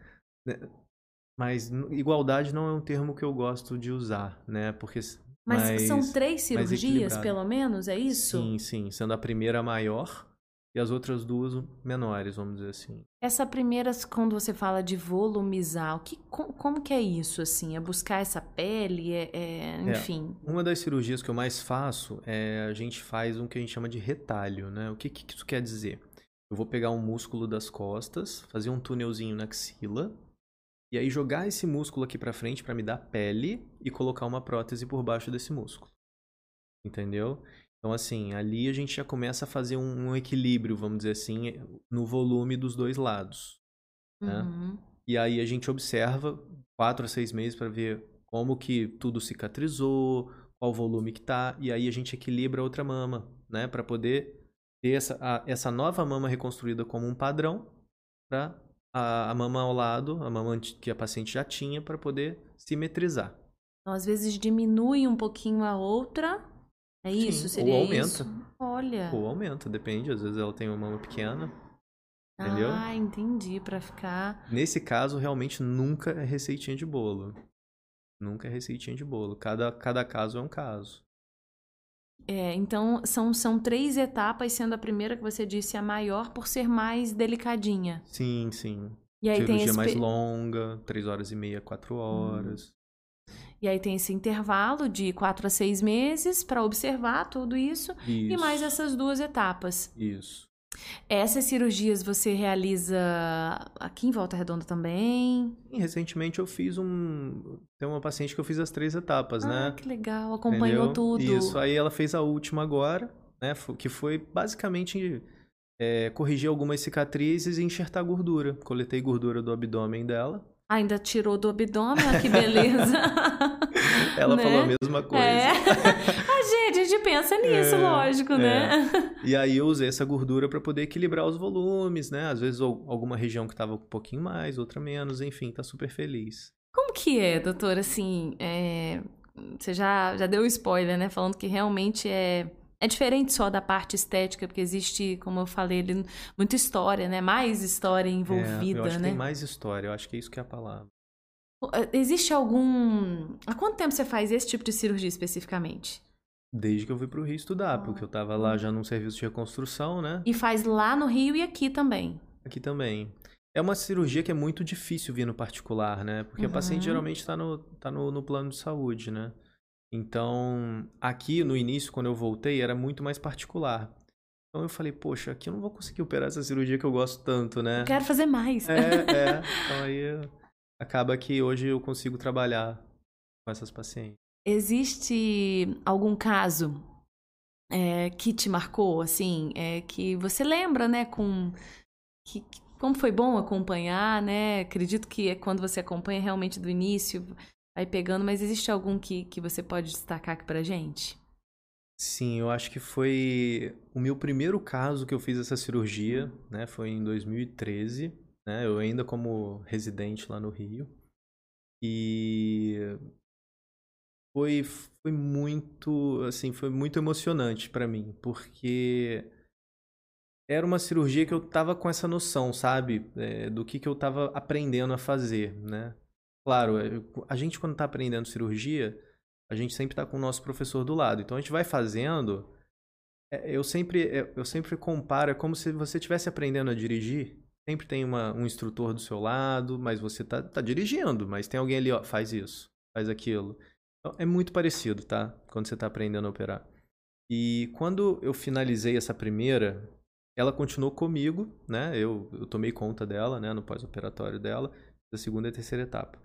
Mas igualdade não é um termo que eu gosto de usar, né? Porque mas mais, são três cirurgias, pelo menos, é isso? Sim, sim. Sendo a primeira maior e as outras duas menores, vamos dizer assim. Essa primeira, quando você fala de volumizar, o que, como, como que é isso, assim? É buscar essa pele, é, é, é enfim? É, uma das cirurgias que eu mais faço é a gente faz um que a gente chama de retalho, né? O que, que isso quer dizer? Eu vou pegar um músculo das costas, fazer um túnelzinho na axila, e aí jogar esse músculo aqui para frente para me dar pele e colocar uma prótese por baixo desse músculo. Entendeu? Então, assim, ali a gente já começa a fazer um, um equilíbrio, vamos dizer assim, no volume dos dois lados. Né? Uhum. E aí a gente observa quatro a seis meses para ver como que tudo cicatrizou, qual o volume que tá, e aí a gente equilibra a outra mama, né? Para poder ter essa, a, essa nova mama reconstruída como um padrão para a, a mama ao lado, a mama que a paciente já tinha, para poder simetrizar. Então, às vezes diminui um pouquinho a outra é isso? Sim, Seria ou aumenta. Isso? Olha. Ou aumenta, depende. Às vezes ela tem uma mama pequena. Entendeu? Ah, entendi. Pra ficar. Nesse caso, realmente nunca é receitinha de bolo. Nunca é receitinha de bolo. Cada, cada caso é um caso. É, então são, são três etapas, sendo a primeira que você disse a maior por ser mais delicadinha. Sim, sim. E aí Cirurgia tem esse... mais longa, três horas e meia, quatro hum. horas. Hum. E aí tem esse intervalo de quatro a seis meses para observar tudo isso, isso, e mais essas duas etapas. Isso. Essas cirurgias você realiza aqui em Volta Redonda também? Recentemente eu fiz um. Tem uma paciente que eu fiz as três etapas, ah, né? Ah, que legal, acompanhou Entendeu? tudo. Isso, aí ela fez a última agora, né? Que foi basicamente é, corrigir algumas cicatrizes e enxertar gordura. Coletei gordura do abdômen dela. Ainda tirou do abdômen, que beleza. Ela né? falou a mesma coisa. É. A gente, pensa nisso, é, lógico, né? é. né? E aí eu usei essa gordura para poder equilibrar os volumes, né? Às vezes alguma região que tava um pouquinho mais, outra menos, enfim, tá super feliz. Como que é, doutor, assim, é... você já, já deu spoiler, né? Falando que realmente é é diferente só da parte estética, porque existe, como eu falei, ali, muita história, né? Mais história envolvida, é, eu acho né? Que tem mais história, eu acho que é isso que é a palavra. Eh, existe algum. Há quanto tempo você faz esse tipo de cirurgia especificamente? Desde que eu fui pro Rio estudar, ah. porque eu tava lá já num serviço de reconstrução, né? E faz lá no Rio e aqui também? Aqui também. É uma cirurgia que é muito difícil vir no particular, né? Porque uhum. o paciente geralmente está no, tá no, no plano de saúde, né? Então, aqui no início, quando eu voltei, era muito mais particular. Então eu falei, poxa, aqui eu não vou conseguir operar essa cirurgia que eu gosto tanto, né? Eu quero fazer mais. É, é. Então aí acaba que hoje eu consigo trabalhar com essas pacientes. Existe algum caso é, que te marcou, assim, é, que você lembra, né, com que, como foi bom acompanhar, né? Acredito que é quando você acompanha realmente do início, vai pegando, mas existe algum que, que você pode destacar aqui pra gente? Sim, eu acho que foi o meu primeiro caso que eu fiz essa cirurgia, né? Foi em 2013, né? Eu ainda como residente lá no Rio. E foi, foi muito, assim, foi muito emocionante para mim, porque era uma cirurgia que eu tava com essa noção, sabe? É, do que, que eu tava aprendendo a fazer, né? Claro, é, a gente quando está aprendendo cirurgia, a gente sempre está com o nosso professor do lado. Então a gente vai fazendo. É, eu sempre, é, eu sempre comparo, é como se você estivesse aprendendo a dirigir. Sempre tem uma, um instrutor do seu lado, mas você está tá dirigindo, mas tem alguém ali, ó, faz isso, faz aquilo. Então, é muito parecido, tá? Quando você está aprendendo a operar. E quando eu finalizei essa primeira, ela continuou comigo, né? Eu, eu tomei conta dela, né? No pós-operatório dela, da segunda e terceira etapa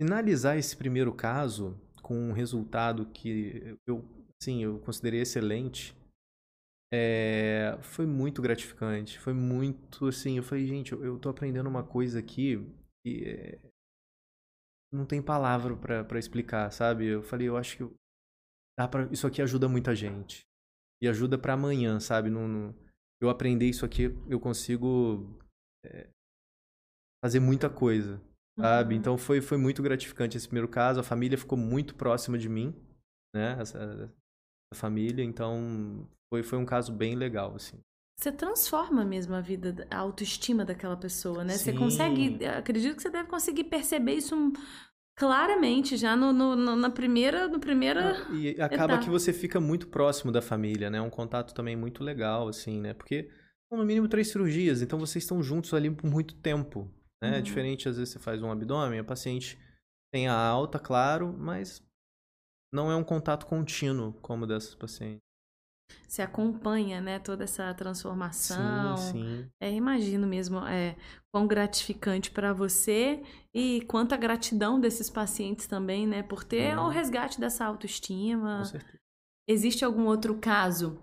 finalizar esse primeiro caso com um resultado que eu, sim, eu considerei excelente, é, foi muito gratificante. Foi muito assim. Eu falei, gente, eu, eu tô aprendendo uma coisa aqui que é, não tem palavra para explicar, sabe? Eu falei, eu acho que dá pra, isso aqui ajuda muita gente. E ajuda para amanhã, sabe? No, no, eu aprender isso aqui, eu consigo é, fazer muita coisa, sabe? Uhum. Então foi, foi muito gratificante esse primeiro caso. A família ficou muito próxima de mim, né? Essa, essa família, então foi, foi um caso bem legal, assim. Você transforma mesmo a vida, a autoestima daquela pessoa, né? Você Sim. consegue, acredito que você deve conseguir perceber isso claramente já no, no- no- na primeira, no primeira. E acaba Exato. que você fica muito próximo da família, né? Um contato também muito legal, assim, né? Porque são no mínimo três cirurgias, então vocês estão juntos ali por muito tempo, né? Uhum. Diferente, às vezes você faz um abdômen, a paciente tem a alta, claro, mas não é um contato contínuo como dessas pacientes. Você acompanha, né, toda essa transformação. Sim, sim. É, imagino mesmo é, quão gratificante para você e quanta gratidão desses pacientes também, né, por ter Uhum. o resgate dessa autoestima. Com certeza. Existe algum outro caso,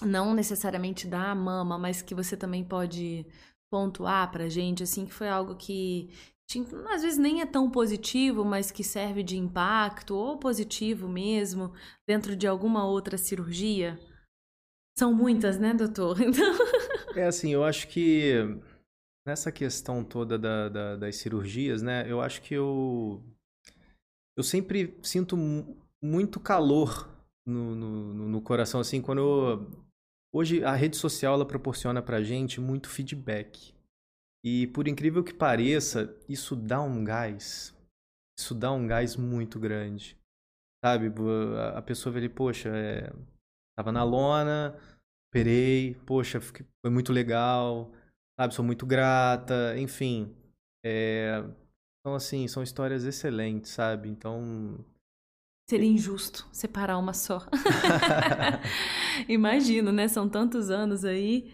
não necessariamente da mama, mas que você também pode pontuar pra gente, assim, que foi algo que às vezes nem é tão positivo, mas que serve de impacto, ou positivo mesmo, dentro de alguma outra cirurgia? São muitas, né, doutor? Então, É assim, eu acho que nessa questão toda da, da- das cirurgias, né? Eu acho que eu eu sempre sinto mu- muito calor no, no, no- coração, assim, quando eu- hoje a rede social ela proporciona pra gente muito feedback. E por incrível que pareça, isso dá um gás. Isso dá um gás muito grande. Sabe? A pessoa vê ali, poxa, é, tava na lona, operei, poxa, foi muito legal, sabe? Sou muito grata, enfim. É, Então, assim, são histórias excelentes, sabe? Então. seria injusto separar uma só. Imagino, né? São tantos anos aí.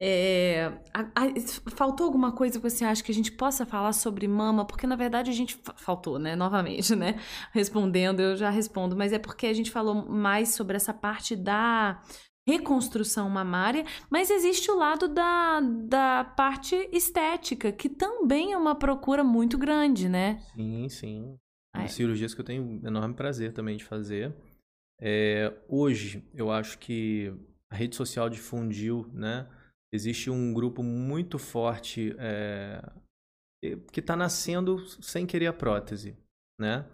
É, a- a- faltou alguma coisa que você acha que a gente possa falar sobre mama? Porque na verdade a gente fa- faltou, né? Novamente, né? Respondendo, eu já respondo, mas é porque a gente falou mais sobre essa parte da reconstrução mamária, mas existe o lado da, da parte estética, que também é uma procura muito grande, né? Sim, sim. Ai. Cirurgias que eu tenho enorme prazer também de fazer. É, hoje, eu acho que a rede social difundiu, né? Existe um grupo muito forte é, que está nascendo sem querer a prótese, né?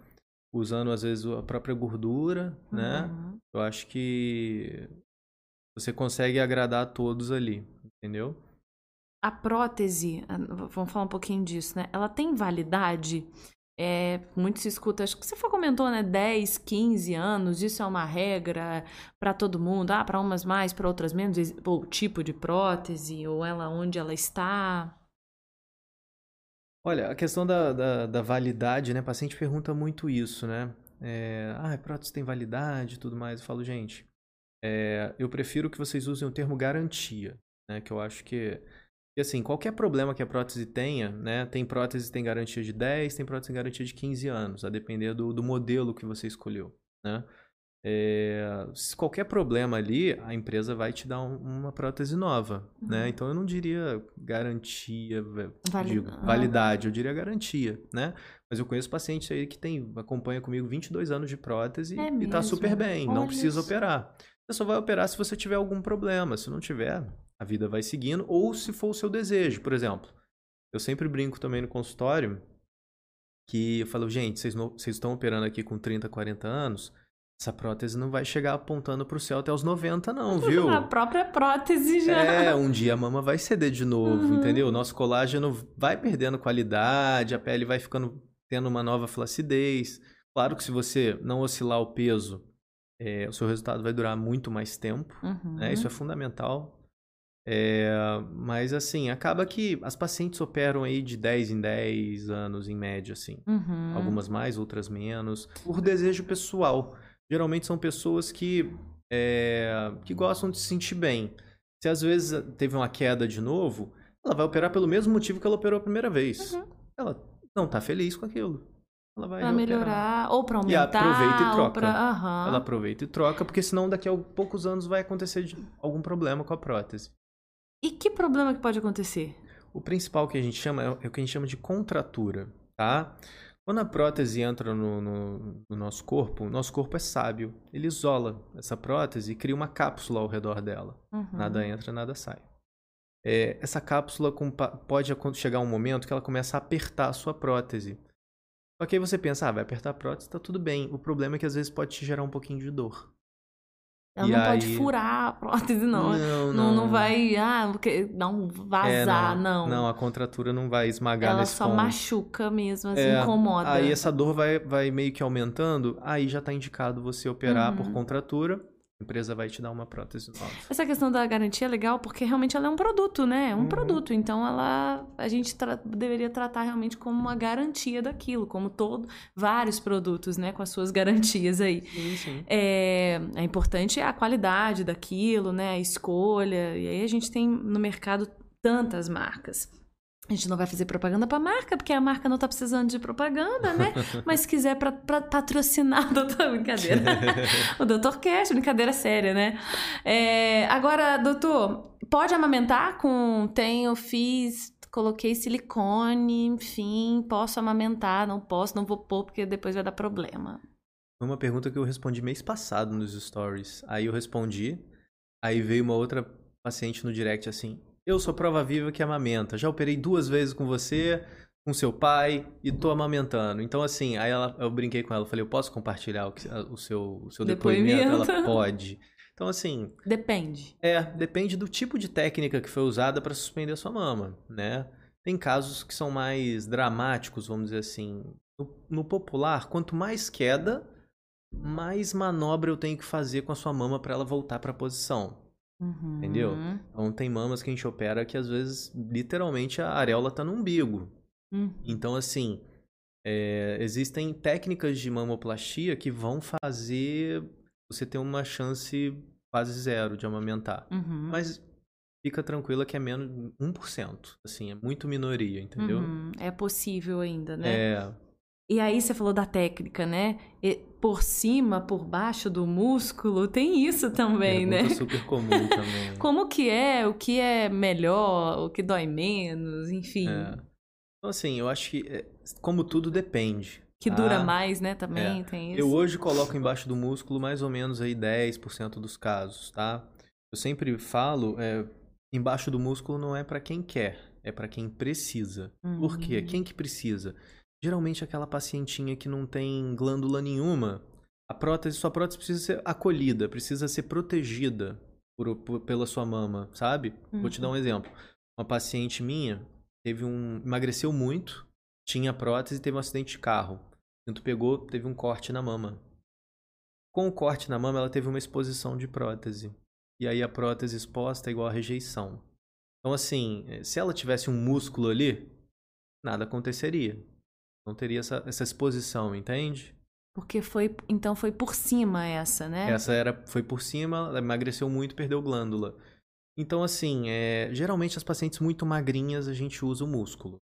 Usando, às vezes, a própria gordura, né? Uhum. Eu acho que você consegue agradar a todos ali, entendeu? A prótese, vamos falar um pouquinho disso, né? Ela tem validade? É, muito se escuta, acho que você comentou, né? 10, 15 anos, isso é uma regra para todo mundo. Ah, para umas mais, para outras menos. Ou o tipo de prótese, ou ela onde ela está. Olha, a questão da, da, da validade, né? O paciente pergunta muito isso, né? É, ah, a prótese tem validade e tudo mais. Eu falo, gente, é, eu prefiro que vocês usem o termo garantia, né? Que eu acho que, que, assim, qualquer problema que a prótese tenha, né? Tem prótese que tem garantia de 10, tem prótese que tem garantia de 15 anos, a depender do, do modelo que você escolheu, né? É, se qualquer problema ali, a empresa vai te dar um- uma prótese nova, né? Uhum. Então eu não diria garantia, Vali- digo, ah. validade, eu diria garantia, né? Mas eu conheço pacientes aí que tem, acompanha comigo 22 anos de prótese É e tá mesmo? super bem, não Olha precisa isso. operar. Você só vai operar se você tiver algum problema, se não tiver, a vida vai seguindo, ou se for o seu desejo, por exemplo. Eu sempre brinco também no consultório que eu falo, gente, vocês, não- vocês estão operando aqui com 30, 40 anos, essa prótese não vai chegar apontando pro céu até os 90 não, viu? A própria prótese já. É, um dia a mama vai ceder de novo, Uhum. entendeu? O nosso colágeno vai perdendo qualidade, a pele vai ficando tendo uma nova flacidez. Claro que se você não oscilar o peso, é, o seu resultado vai durar muito mais tempo, Uhum. né? Isso é fundamental. É, mas assim, acaba que as pacientes operam aí de 10 em 10 anos em média, assim. Uhum. Algumas mais, outras menos. Por desejo pessoal. Geralmente são pessoas que, é, que gostam de se sentir bem. Se às vezes teve uma queda de novo, ela vai operar pelo mesmo motivo que ela operou a primeira vez. Uhum. Ela não tá feliz com aquilo. Ela vai Pra reoperar. melhorar, ou pra E aumentar, aproveita e troca. pra... Aham. Ela aproveita e troca, porque senão daqui a poucos anos vai acontecer algum problema com a prótese. E que problema que pode acontecer? O principal que a gente chama é o é o que a gente chama de contratura, tá? Quando a prótese entra no, no- no nosso corpo, o nosso corpo é sábio. Ele isola essa prótese e cria uma cápsula ao redor dela. Uhum. Nada entra, nada sai. é, essa cápsula pode chegar um momento que ela começa a apertar a sua prótese. Só que aí você pensa, ah, vai apertar a prótese, tá tudo bem. O problema é que às vezes pode te gerar um pouquinho de dor. Ela e não aí... pode furar a prótese, não. Não, não. não, vai, ah, não vazar, é, não, não. Não, a contratura não vai esmagar Ela nesse só ponto. machuca mesmo, assim, é, incomoda. Aí essa dor vai, vai meio que aumentando, aí já tá indicado você operar uhum. por contratura empresa vai te dar uma prótese nova. Essa questão da garantia é legal porque realmente ela é um produto, né? É um uhum. produto. Então ela a gente tra deveria tratar realmente como uma garantia daquilo, como todo vários produtos, né? Com as suas garantias aí. Sim, sim. É, é importante a qualidade daquilo, né? A escolha. E aí a gente tem no mercado tantas marcas. A gente não vai fazer propaganda para a marca, porque a marca não está precisando de propaganda, né? Mas se quiser pra, pra patrocinar, doutor, brincadeira. o doutor Cash, brincadeira séria, né? É, agora, doutor, pode amamentar com tenho, fiz, coloquei silicone, enfim, posso amamentar, não posso, não vou pôr, porque depois vai dar problema. Foi uma pergunta que eu respondi mês passado nos stories. Aí eu respondi, aí veio uma outra paciente no direct assim, eu sou prova viva que amamenta. Já operei duas vezes com você, com seu pai, e tô amamentando. Então, assim, aí ela, eu brinquei com ela, falei, eu posso compartilhar o, o seu, o seu depoimento? depoimento? Ela pode. Então, assim. Depende. É, depende do tipo de técnica que foi usada para suspender a sua mama, né? Tem casos que são mais dramáticos, vamos dizer assim. No, no, popular, quanto mais queda, mais manobra eu tenho que fazer com a sua mama para ela voltar para a posição. Uhum. Entendeu? Então tem mamas que a gente opera que às vezes, literalmente, a areola tá no umbigo. Uhum. Então, assim, é, existem técnicas de mamoplastia que vão fazer você ter uma chance quase zero de amamentar. Uhum. Mas fica tranquila que é menos 1%. Assim, é muito minoria, entendeu? Uhum. É possível ainda, né? É. E aí você falou da técnica, né? E por cima, por baixo do músculo, tem isso também, Pergunta né? super comum também. Como que é? O que é melhor? O que dói menos? Enfim. É. Então, assim, eu acho que, é, como tudo, depende. Que dura mais, né? Também é. tem isso. Eu hoje coloco embaixo do músculo mais ou menos aí 10% dos casos, tá? Eu sempre falo, é, embaixo do músculo não é para quem quer, é para quem precisa. Uhum. Por quê? Quem que precisa? Geralmente aquela pacientinha que não tem glândula nenhuma, a prótese, sua prótese precisa ser acolhida, precisa ser protegida por, por, pela sua mama, sabe? Uhum. Vou te dar um uhum. exemplo. Uma paciente minha teve um emagreceu muito, tinha prótese e teve um acidente de carro. Então pegou, teve um corte na mama. Com o corte na mama, ela teve uma exposição de prótese. E aí a prótese exposta é igual a rejeição. Então assim, se ela tivesse um músculo ali, nada aconteceria. Não teria essa, essa exposição, entende? Porque foi, então foi por cima essa, né? Essa era, foi por cima, ela emagreceu muito, perdeu glândula. Então, assim, é, geralmente as pacientes muito magrinhas a gente usa o músculo,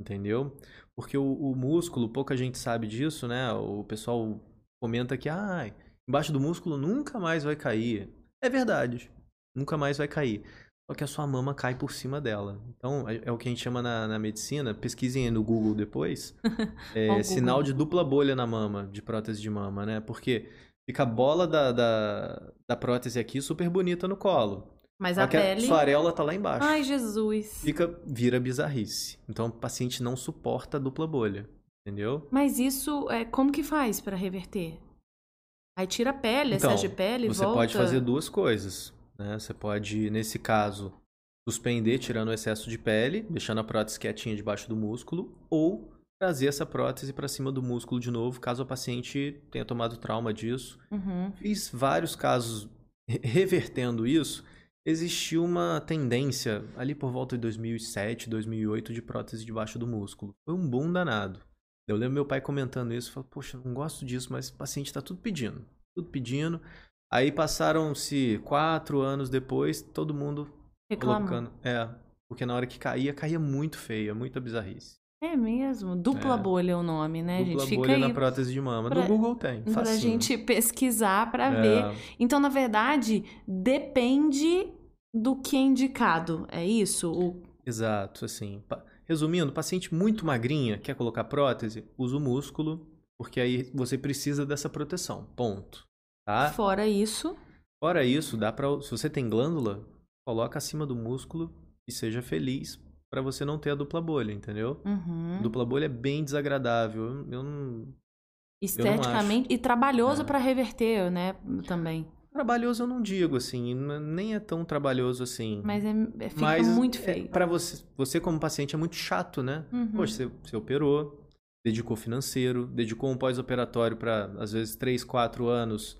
entendeu? Porque o, o músculo, pouca gente sabe disso, né? O pessoal comenta que, ah, embaixo do músculo nunca mais vai cair. É verdade, nunca mais vai cair só que a sua mama cai por cima dela. Então, é, é o que a gente chama na, na medicina, pesquisem aí no Google depois, é, sinal de dupla bolha na mama, de prótese de mama, né? Porque fica a bola da, da, da prótese aqui super bonita no colo. Mas a pele... A sua areola tá lá embaixo. Ai, Jesus. Fica, vira bizarrice. Então, o paciente não suporta a dupla bolha, entendeu? Mas isso, é como que faz para reverter? Aí tira a pele, então, de pele, você volta... pode fazer duas coisas. Né? Você pode, nesse caso, suspender tirando o excesso de pele, deixando a prótese quietinha debaixo do músculo, ou trazer essa prótese para cima do músculo de novo, caso a paciente tenha tomado trauma disso. Uhum. Fiz vários casos revertendo isso. Existiu uma tendência ali por volta de 2007, 2008 de prótese debaixo do músculo. Foi um boom danado. Eu lembro meu pai comentando isso, falou: "Poxa, não gosto disso, mas o paciente está tudo pedindo, tudo pedindo". Aí passaram-se quatro anos depois, todo mundo Reclama. colocando. É, porque na hora que caía, caía muito feia, muita bizarrice. É mesmo? Dupla é. bolha é o nome, né, Dupla gente? bolha na prótese de mama. Pra, no Google tem. Pra facinho. gente pesquisar para é. ver. Então, na verdade, depende do que é indicado. É isso? O... Exato, assim. Resumindo, paciente muito magrinha, quer colocar prótese, usa o músculo, porque aí você precisa dessa proteção. Ponto. Tá? Fora isso. Fora isso, dá para se você tem glândula, coloca acima do músculo e seja feliz para você não ter a dupla bolha, entendeu? Uhum. Dupla bolha é bem desagradável. Eu, não. Esteticamente e trabalhoso É. para reverter, né? Também. Trabalhoso eu não digo, assim. Nem é tão trabalhoso assim. Mas é, é- fica Mas muito é- feio. pra você, você como paciente é muito chato, né? Uhum. Poxa, você, você operou, dedicou financeiro, dedicou um pós-operatório para às vezes 3, 4 anos.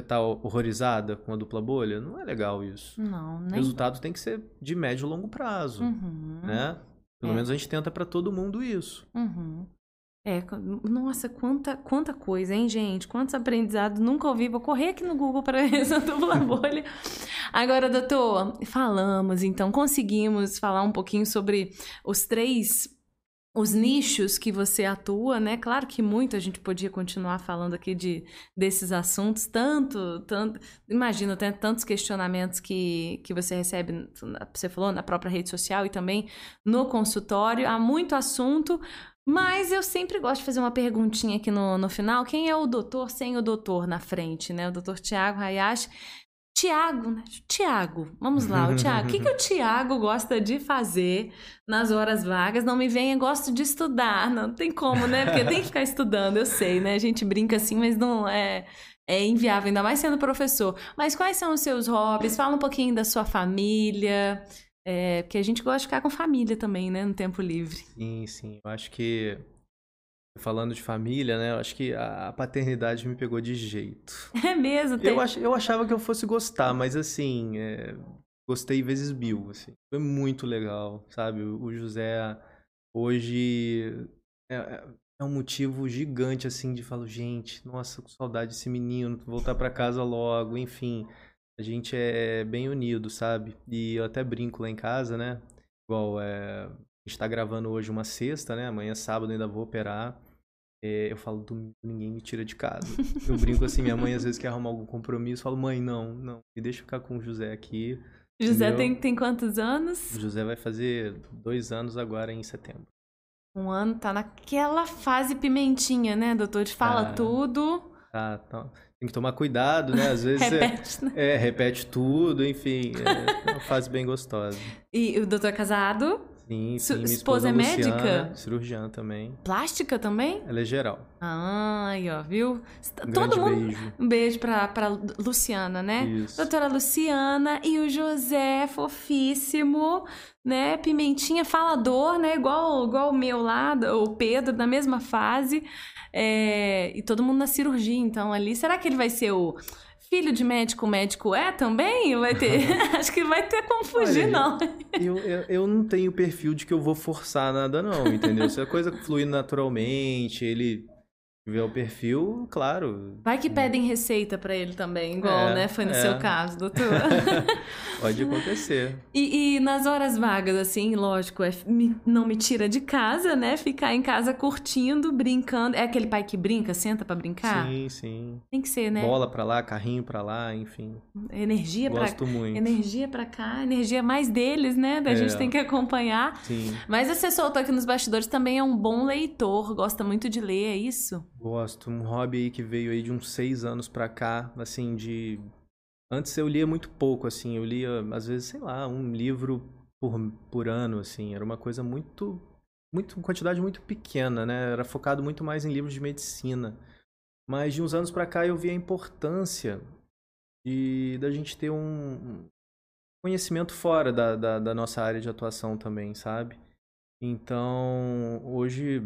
Você tá horrorizada com a dupla bolha? Não é legal isso. Não, O nem. resultado tem que ser de médio e longo prazo, Uhum. né? Pelo É. menos a gente tenta para todo mundo isso. Uhum. É, nossa, quanta, quanta coisa, hein, gente? Quantos aprendizados nunca ouvi. Vou correr aqui no Google para ver essa dupla bolha. Agora, doutor, falamos, então, conseguimos falar um pouquinho sobre os três. Os nichos que você atua, né? Claro que muito a gente podia continuar falando aqui de, desses assuntos, tanto, tanto. Imagino, tem tantos questionamentos que, que você recebe, você falou, na própria rede social e também no consultório. Há muito assunto, mas eu sempre gosto de fazer uma perguntinha aqui no, no final. Quem é o doutor sem o doutor na frente, né? O doutor Tiago Hayashi. Tiago, né? Tiago, vamos lá, o Tiago. O que, que o Tiago gosta de fazer nas horas vagas? Não me venha, gosto de estudar. Não tem como, né? Porque tem que ficar estudando, eu sei, né? A gente brinca assim, mas não é. É inviável, ainda mais sendo professor. Mas quais são os seus hobbies? Fala um pouquinho da sua família. É, porque a gente gosta de ficar com família também, né? No tempo livre. Sim, sim. Eu acho que, falando de família, né? Eu acho que a paternidade me pegou de jeito. É mesmo, tem. Eu, ach, eu achava que eu fosse gostar, mas assim, é, gostei vezes mil, assim. Foi muito legal, sabe? O, José hoje é, é- é um motivo gigante, assim, de falar, gente, nossa, com saudade desse menino, voltar pra casa logo, enfim. A gente é bem unido, sabe? E eu até brinco lá em casa, né? Igual, é, a gente tá gravando hoje uma sexta, né? Amanhã, sábado, ainda vou operar. É, eu falo, domingo ninguém me tira de casa. Eu brinco assim, minha mãe às vezes quer arrumar algum compromisso, eu falo, mãe, não, não, me deixa ficar com o José aqui. José entendeu? tem, tem quantos anos? O José vai fazer dois anos agora em setembro. Um ano, tá naquela fase pimentinha, né, doutor? Fala Ah. tudo, Tá, tá. Tem que tomar cuidado, né? Às vezes é- repete, né? é, repete tudo, enfim, é uma fase bem gostosa. E o doutor é casado? Sim, sim, minha esposa esposa, é Luciana, médica? cirurgiã também. Plástica também? Ela é geral. Ai, ó, viu? Um Todo mundo. beijo. Um beijo pra, pra Luciana, né? Isso. Doutora Luciana e o José, fofíssimo, né? Pimentinha falador, né? Igual, igual o meu lá, o Pedro, na mesma fase. É, E todo mundo na cirurgia, então, ali. Será que ele vai ser o filho de médico? Médico é também? Vai ter. Acho que vai ter como fugir, Olha, não. Eu, eu, eu não tenho perfil de que eu vou forçar nada, não, entendeu? Se a coisa fluir naturalmente, ele tiver o perfil, claro, Vai que pedem receita pra ele também, igual, É, né? Foi no é. seu caso, doutor. pode acontecer. E, e nas horas vagas, assim, lógico, é, me- não me tira de casa, né? Ficar em casa curtindo, brincando. É aquele pai que brinca, senta pra brincar? Sim, sim. Tem que ser, né? Bola pra lá, carrinho pra lá, enfim. Energia pra Gosto muito. energia pra cá, energia mais deles, né? Da É. gente tem que acompanhar. Sim, Mas você soltou aqui nos bastidores também é um bom leitor, gosta muito de ler, é isso? Gosto. Um hobby aí que veio aí de uns seis anos pra cá, assim, de... Antes eu lia muito pouco, assim, eu lia, às vezes, sei lá, um livro por, por ano, assim, era uma coisa muito, muito, quantidade muito pequena, né? Era focado muito mais em livros de medicina. Mas de uns anos pra cá eu vi a importância de da gente ter um conhecimento fora da, da, da nossa área de atuação também, sabe? Então, hoje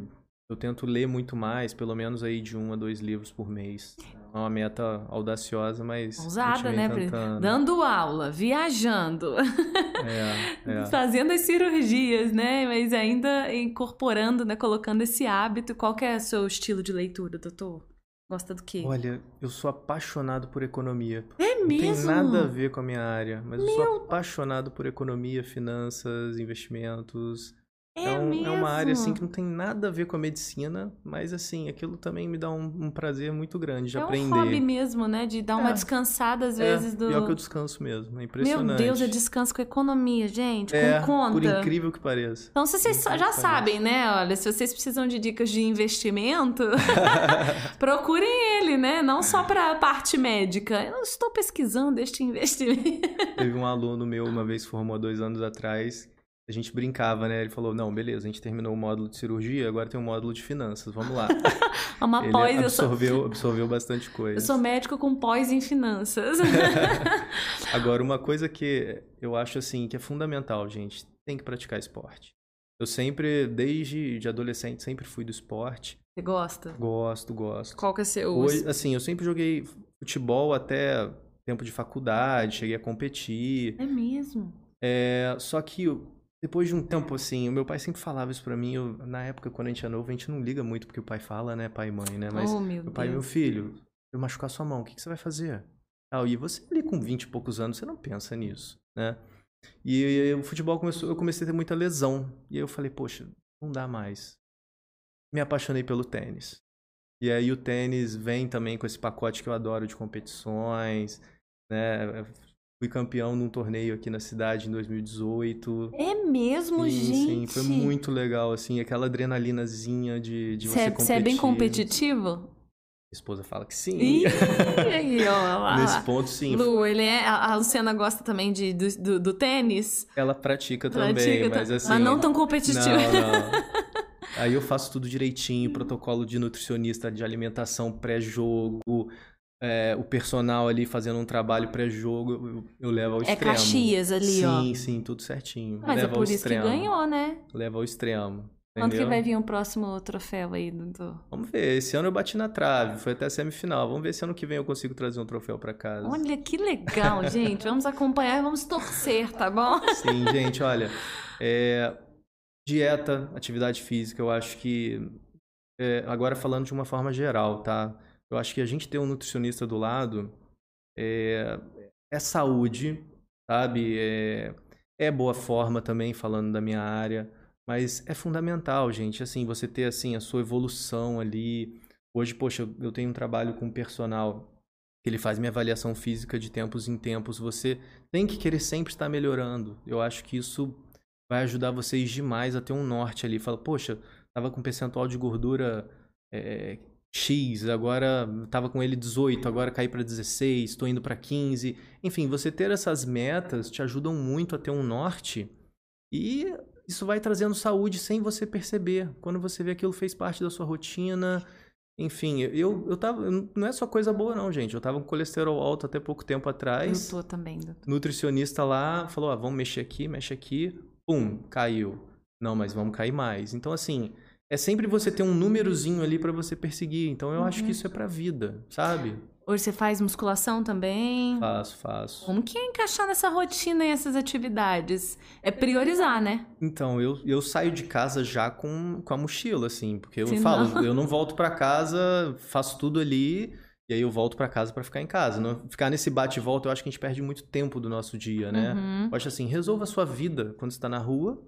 eu tento ler muito mais, pelo menos aí de um a dois livros por mês. É uma meta audaciosa, mas. Ousada, né? Tentando. Dando aula, viajando, É, é. fazendo as cirurgias, né? Mas ainda incorporando, né? Colocando esse hábito. Qual que é o seu estilo de leitura, doutor? Gosta do quê? Olha, eu sou apaixonado por economia. é Não tem mesmo? nada a ver com a minha área, mas eu sou apaixonado por economia, finanças, investimentos. É, é, um- mesmo? é uma área assim que não tem nada a ver com a medicina, mas assim, aquilo também me dá um, um prazer muito grande de é um aprender. hobby mesmo, né? De dar uma É. descansada às É, vezes do. pior que eu descanso mesmo, é Meu impressionante. Deus, é descanso com economia, gente, É, com conta. por incrível que pareça. Então, se vocês já sabem, né? Olha, se vocês precisam de dicas de investimento, procurem ele, né? Não só para a parte médica. Eu estou pesquisando este investimento. Teve um aluno meu uma vez formou há dois anos atrás. A gente brincava, né? Ele falou: Não, beleza, a gente terminou o módulo de cirurgia, agora tem um módulo de finanças, vamos lá. É uma Ele pós, eu sou, absorveu, absorveu bastante eu coisa. sou médico com pós em finanças. Agora, uma coisa que eu acho assim que é fundamental, gente, tem que praticar esporte. Eu sempre, desde de adolescente, sempre fui do esporte. Você gosta? Gosto, gosto. Qual que é seu? Hoje, assim, eu sempre joguei futebol até tempo de faculdade, cheguei a competir. É mesmo? É, só que eu- depois de um tempo, assim, o meu pai sempre falava isso pra mim. eu- na época, quando a gente é novo, a gente não liga muito porque o pai fala, né? Pai e mãe, né? Mas oh, meu meu pai, meu Deus. filho, eu machucar sua mão, o que, que você vai fazer? Ah, e você ali com 20 e poucos anos, você não pensa nisso, né? E o futebol começou, eu comecei a ter muita lesão. E aí eu falei, poxa, não dá mais. Me apaixonei pelo tênis. E aí o tênis vem também com esse pacote que eu adoro de competições, né? Fui campeão num torneio aqui na cidade em 2018. É mesmo, sim, gente? sim, foi muito legal, assim, aquela adrenalinazinha de, de você Você é- competir. você é bem competitivo? Minha esposa fala que sim. Ih, aí, ó, lá, Nesse ponto, sim. Lu, ele é, a Luciana gosta também de, do, do, do tênis. Ela pratica também, tá- mas assim... Mas não tão competitivo. Não, não. Aí eu faço tudo direitinho, protocolo de nutricionista, de alimentação pré-jogo, é, o personal ali fazendo um trabalho pré-jogo, eu, eu levo ao É extremo. Caxias ali, sim, ó. Sim, sim, tudo certinho. Mas é Leva por isso que extremo. ganhou, né? Leva ao extremo. Quando que entendeu? vai vir o próximo troféu aí? Do- Vamos ver, esse ano eu bati na trave, foi até a semifinal. Vamos ver se ano que vem eu consigo trazer um troféu pra casa. Olha que legal, gente. Vamos acompanhar e vamos torcer, tá bom? Sim, gente, olha, é, dieta, atividade física, eu acho que é, agora falando de uma forma geral, tá? Eu acho que a gente ter um nutricionista do lado é, é saúde, sabe? É, é boa forma também, falando da minha área, mas é fundamental, gente, assim, você ter assim a sua evolução ali. Hoje, poxa, eu- tenho um trabalho com personal que ele faz minha avaliação física de tempos em tempos. Você tem que querer sempre estar melhorando. Eu acho que isso vai ajudar vocês demais a ter um norte ali. Fala, poxa, tava com percentual de gordura é, X, agora tava com ele 18, agora caí para 16, estou indo para 15. Enfim, você ter essas metas te ajudam muito a ter um norte e isso vai trazendo saúde sem você perceber. Quando você vê aquilo fez parte da sua rotina. Enfim, eu, eu tava. Não é só coisa boa, não, gente. Eu tava com colesterol alto até pouco tempo atrás Eu tô também. doutor. nutricionista lá falou: ah, vamos mexer aqui, mexe aqui, pum, caiu. Não, mas vamos cair mais. Então, assim, é sempre você ter um númerozinho ali pra você perseguir. Então, eu acho que isso é pra vida, sabe? Hoje você faz musculação também? Faço, faço. Como que é encaixar nessa rotina e essas atividades? É priorizar, né? Então, eu, eu saio de casa já com, com a mochila, assim, porque eu Se falo, não- eu não volto pra casa, faço tudo ali. E aí eu volto pra casa pra ficar em casa. Não, ficar nesse bate e volta, eu acho que a gente perde muito tempo do nosso dia, né? Uhum. Eu acho assim, resolva a sua vida quando você tá na rua.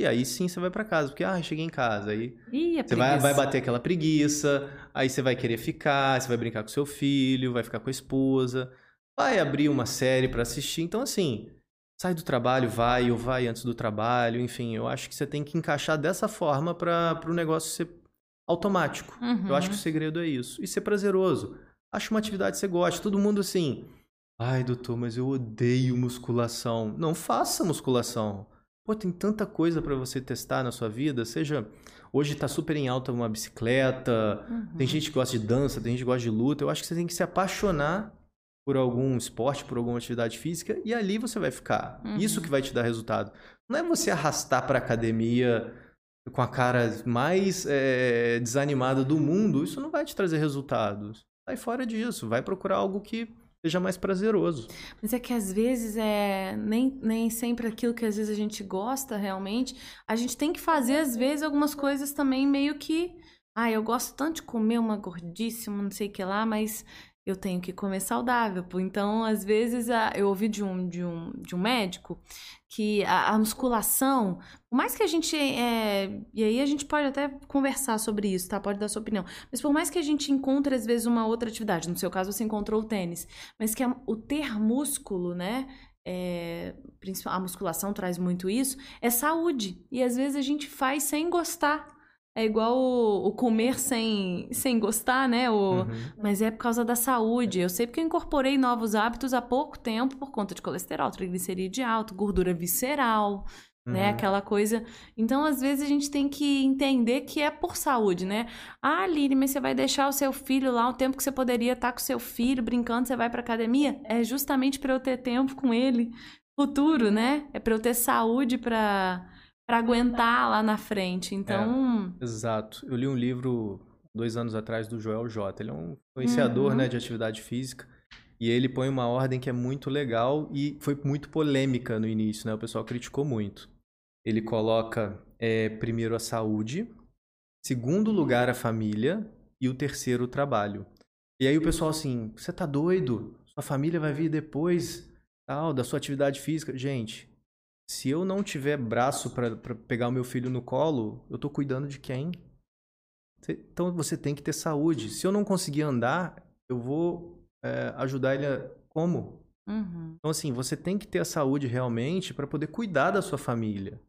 E aí sim você vai pra casa. Porque, ah, cheguei em casa. Aí Ih, é você vai, vai bater aquela preguiça. Aí você vai querer ficar. Você vai brincar com seu filho. Vai ficar com a esposa. Vai abrir uma série pra assistir. Então, assim, sai do trabalho, vai ou vai antes do trabalho. Enfim, eu acho que você tem que encaixar dessa forma para o negócio ser automático. Uhum. Eu acho que o segredo é isso. E ser prazeroso. Acho uma atividade que você gosta. Todo mundo assim. Ai, doutor, mas eu odeio musculação. Não faça musculação. Pô, tem tanta coisa pra você testar na sua vida. Seja. Hoje tá super em alta uma bicicleta. Uhum. Tem gente que gosta de dança, tem gente que gosta de luta. Eu acho que você tem que se apaixonar por algum esporte, por alguma atividade física. E ali você vai ficar. Uhum. Isso que vai te dar resultado. Não é você arrastar pra academia com a cara mais eh, desanimada do mundo. Isso não vai te trazer resultados. Sai fora disso. Vai procurar algo que seja mais prazeroso. Mas é que às vezes é nem, nem sempre aquilo que às vezes a gente gosta realmente. A gente tem que fazer, às vezes, algumas coisas também meio que. Ah, eu gosto tanto de comer uma gordíssima, não sei o que lá, mas eu tenho que comer saudável. Então, às vezes, eu ouvi de um, de um, de um médico que a, a musculação, por mais que a gente. É, e aí a gente pode até conversar sobre isso, tá? Pode dar sua opinião. Mas por mais que a gente encontre, às vezes, uma outra atividade, no seu caso, você encontrou o tênis, mas que a, o ter músculo, né? É, a musculação traz muito isso, é saúde. E às vezes a gente faz sem gostar. É igual o, o, comer sem, sem gostar, né? O, uhum. Mas é por causa da saúde. Eu sei porque eu incorporei novos hábitos há pouco tempo por conta de colesterol, triglicerídeo alto, gordura visceral, né? uhum. né? Aquela coisa. Então, às vezes, a gente tem que entender que é por saúde, né? Ah, Lili, mas você vai deixar o seu filho lá o tempo que você poderia estar com o seu filho brincando, você vai pra academia? É justamente para eu ter tempo com ele futuro, né? É para eu ter saúde para para aguentar lá na frente. Então. É, exato. Eu li um livro dois anos atrás do Joel J. Ele é um influenciador uhum. né, de atividade física. E ele põe uma ordem que é muito legal e foi muito polêmica no início, né? O pessoal criticou muito. Ele coloca é, primeiro a saúde, segundo lugar a família e o terceiro o trabalho. E aí o pessoal assim, você tá doido? Sua família vai vir depois tal da sua atividade física. Gente, se eu não tiver braço para pegar o meu filho no colo, eu tô cuidando de quem? Então você tem que ter saúde. Se eu não conseguir andar, eu vou é, ajudar ele a... como? Uhum. Então, assim, você tem que ter a saúde realmente para poder cuidar da sua família.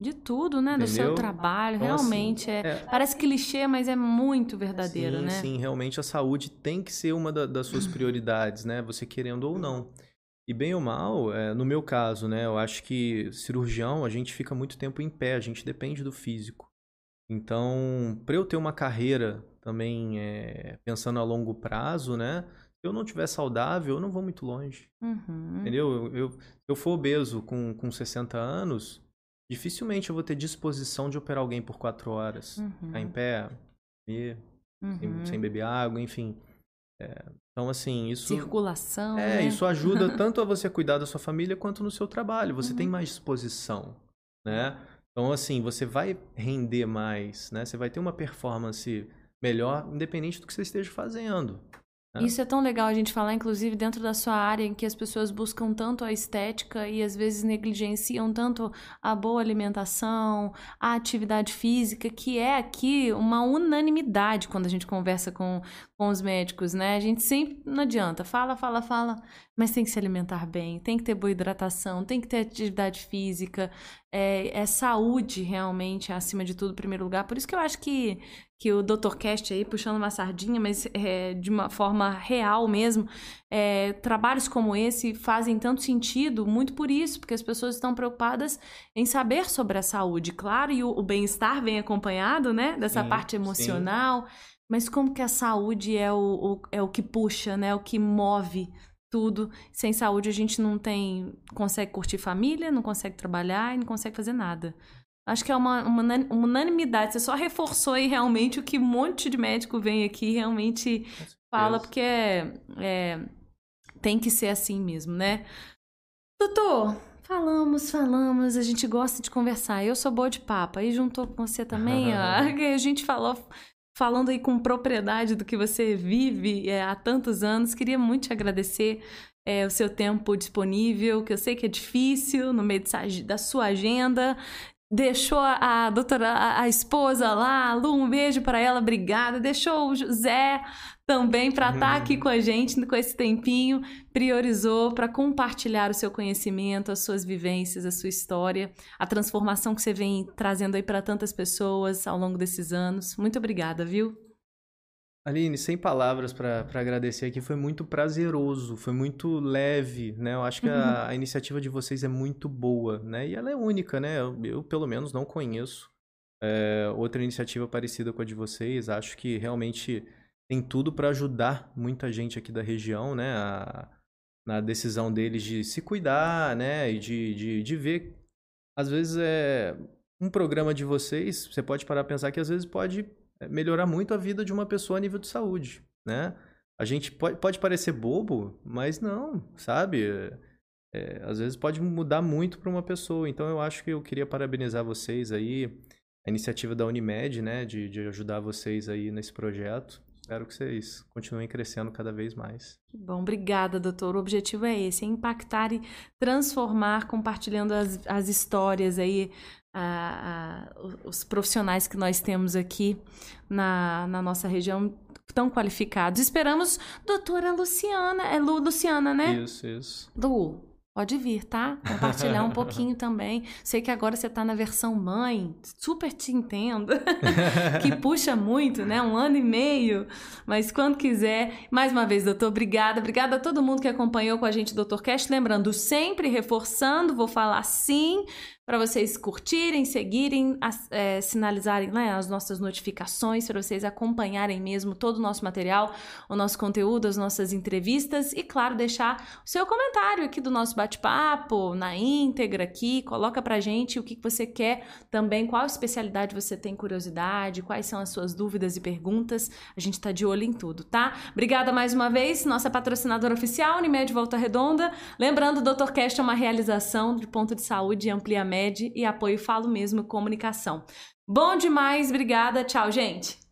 De tudo, né? Entendeu? Do seu trabalho, então, assim, realmente. Assim, é, é, Parece clichê, mas é muito verdadeiro, sim, né? Sim, realmente a saúde tem que ser uma da, das suas prioridades, né? Você querendo ou não. E bem ou mal, é, no meu caso, né, eu acho que cirurgião, a gente fica muito tempo em pé, a gente depende do físico. Então, para eu ter uma carreira também é, pensando a longo prazo, né, se eu não estiver saudável, eu não vou muito longe. Uhum. Entendeu? Eu, eu, se eu for obeso com, com 60 anos, dificilmente eu vou ter disposição de operar alguém por 4 horas. Uhum. Ficar em pé, comer, uhum. sem, sem beber água, enfim. É, então, assim, isso. Circulação. É, né? isso ajuda tanto a você cuidar da sua família quanto no seu trabalho. Você uhum. tem mais disposição, né? Então, assim, você vai render mais, né? Você vai ter uma performance melhor, independente do que você esteja fazendo. É. Isso é tão legal a gente falar, inclusive, dentro da sua área, em que as pessoas buscam tanto a estética e às vezes negligenciam tanto a boa alimentação, a atividade física, que é aqui uma unanimidade quando a gente conversa com, com os médicos, né? A gente sempre não adianta, fala, fala, fala, mas tem que se alimentar bem, tem que ter boa hidratação, tem que ter atividade física, é, é saúde realmente acima de tudo, em primeiro lugar. Por isso que eu acho que que o Dr. Cast aí, puxando uma sardinha, mas é, de uma forma real mesmo, é, trabalhos como esse fazem tanto sentido, muito por isso, porque as pessoas estão preocupadas em saber sobre a saúde, claro, e o, o bem-estar vem acompanhado, né, dessa sim, parte emocional, sim. mas como que a saúde é o, o, é o que puxa, né, o que move tudo. Sem saúde a gente não tem, consegue curtir família, não consegue trabalhar e não consegue fazer nada. Acho que é uma, uma, unanimidade. Você só reforçou aí realmente o que um monte de médico vem aqui realmente fala, porque é, é, tem que ser assim mesmo, né? Doutor, falamos, falamos, a gente gosta de conversar. Eu sou boa de papo. Aí juntou com você também, ó, a gente falou falando aí com propriedade do que você vive é, há tantos anos. Queria muito te agradecer é, o seu tempo disponível, que eu sei que é difícil no meio de, da sua agenda deixou a, a doutora, a, a, esposa lá, Lu, um beijo para ela, obrigada. Deixou o José também para estar tá aqui com a gente com esse tempinho, priorizou para compartilhar o seu conhecimento, as suas vivências, a sua história, a transformação que você vem trazendo aí para tantas pessoas ao longo desses anos. Muito obrigada, viu? Aline, sem palavras para agradecer aqui, foi muito prazeroso, foi muito leve, né? Eu acho que a, uhum. a, iniciativa de vocês é muito boa, né? E ela é única, né? Eu, eu pelo menos, não conheço é, outra iniciativa parecida com a de vocês. Acho que realmente tem tudo para ajudar muita gente aqui da região, né? A, na decisão deles de se cuidar, né? E de, de, de ver. Às vezes, é um programa de vocês, você pode parar a pensar que às vezes pode melhorar muito a vida de uma pessoa a nível de saúde, né? A gente pode, pode parecer bobo, mas não, sabe? É, às vezes pode mudar muito para uma pessoa. Então eu acho que eu queria parabenizar vocês aí, a iniciativa da Unimed, né, de, de ajudar vocês aí nesse projeto. Espero que vocês continuem crescendo cada vez mais. Que bom, obrigada, doutor. O objetivo é esse, é impactar e transformar, compartilhando as, as histórias aí, a, a, os profissionais que nós temos aqui na, na nossa região tão qualificados. Esperamos doutora Luciana, é Lu Luciana, né? Isso, isso. Lu, Pode vir, tá? Compartilhar um pouquinho também. Sei que agora você tá na versão mãe, super te entendo. que puxa muito, né? Um ano e meio. Mas quando quiser. Mais uma vez, doutor, obrigada. Obrigada a todo mundo que acompanhou com a gente, doutor Cast. Lembrando, sempre reforçando, vou falar sim para vocês curtirem, seguirem, é, sinalizarem né, as nossas notificações, para vocês acompanharem mesmo todo o nosso material, o nosso conteúdo, as nossas entrevistas e, claro, deixar o seu comentário aqui do nosso bate-papo na íntegra aqui, coloca pra gente o que você quer também, qual especialidade você tem curiosidade, quais são as suas dúvidas e perguntas, a gente tá de olho em tudo, tá? Obrigada mais uma vez, nossa patrocinadora oficial, Unimed Volta Redonda. Lembrando, o Dr. Cast é uma realização de ponto de saúde e ampliamento e apoio Falo Mesmo Comunicação. Bom demais, obrigada, tchau, gente!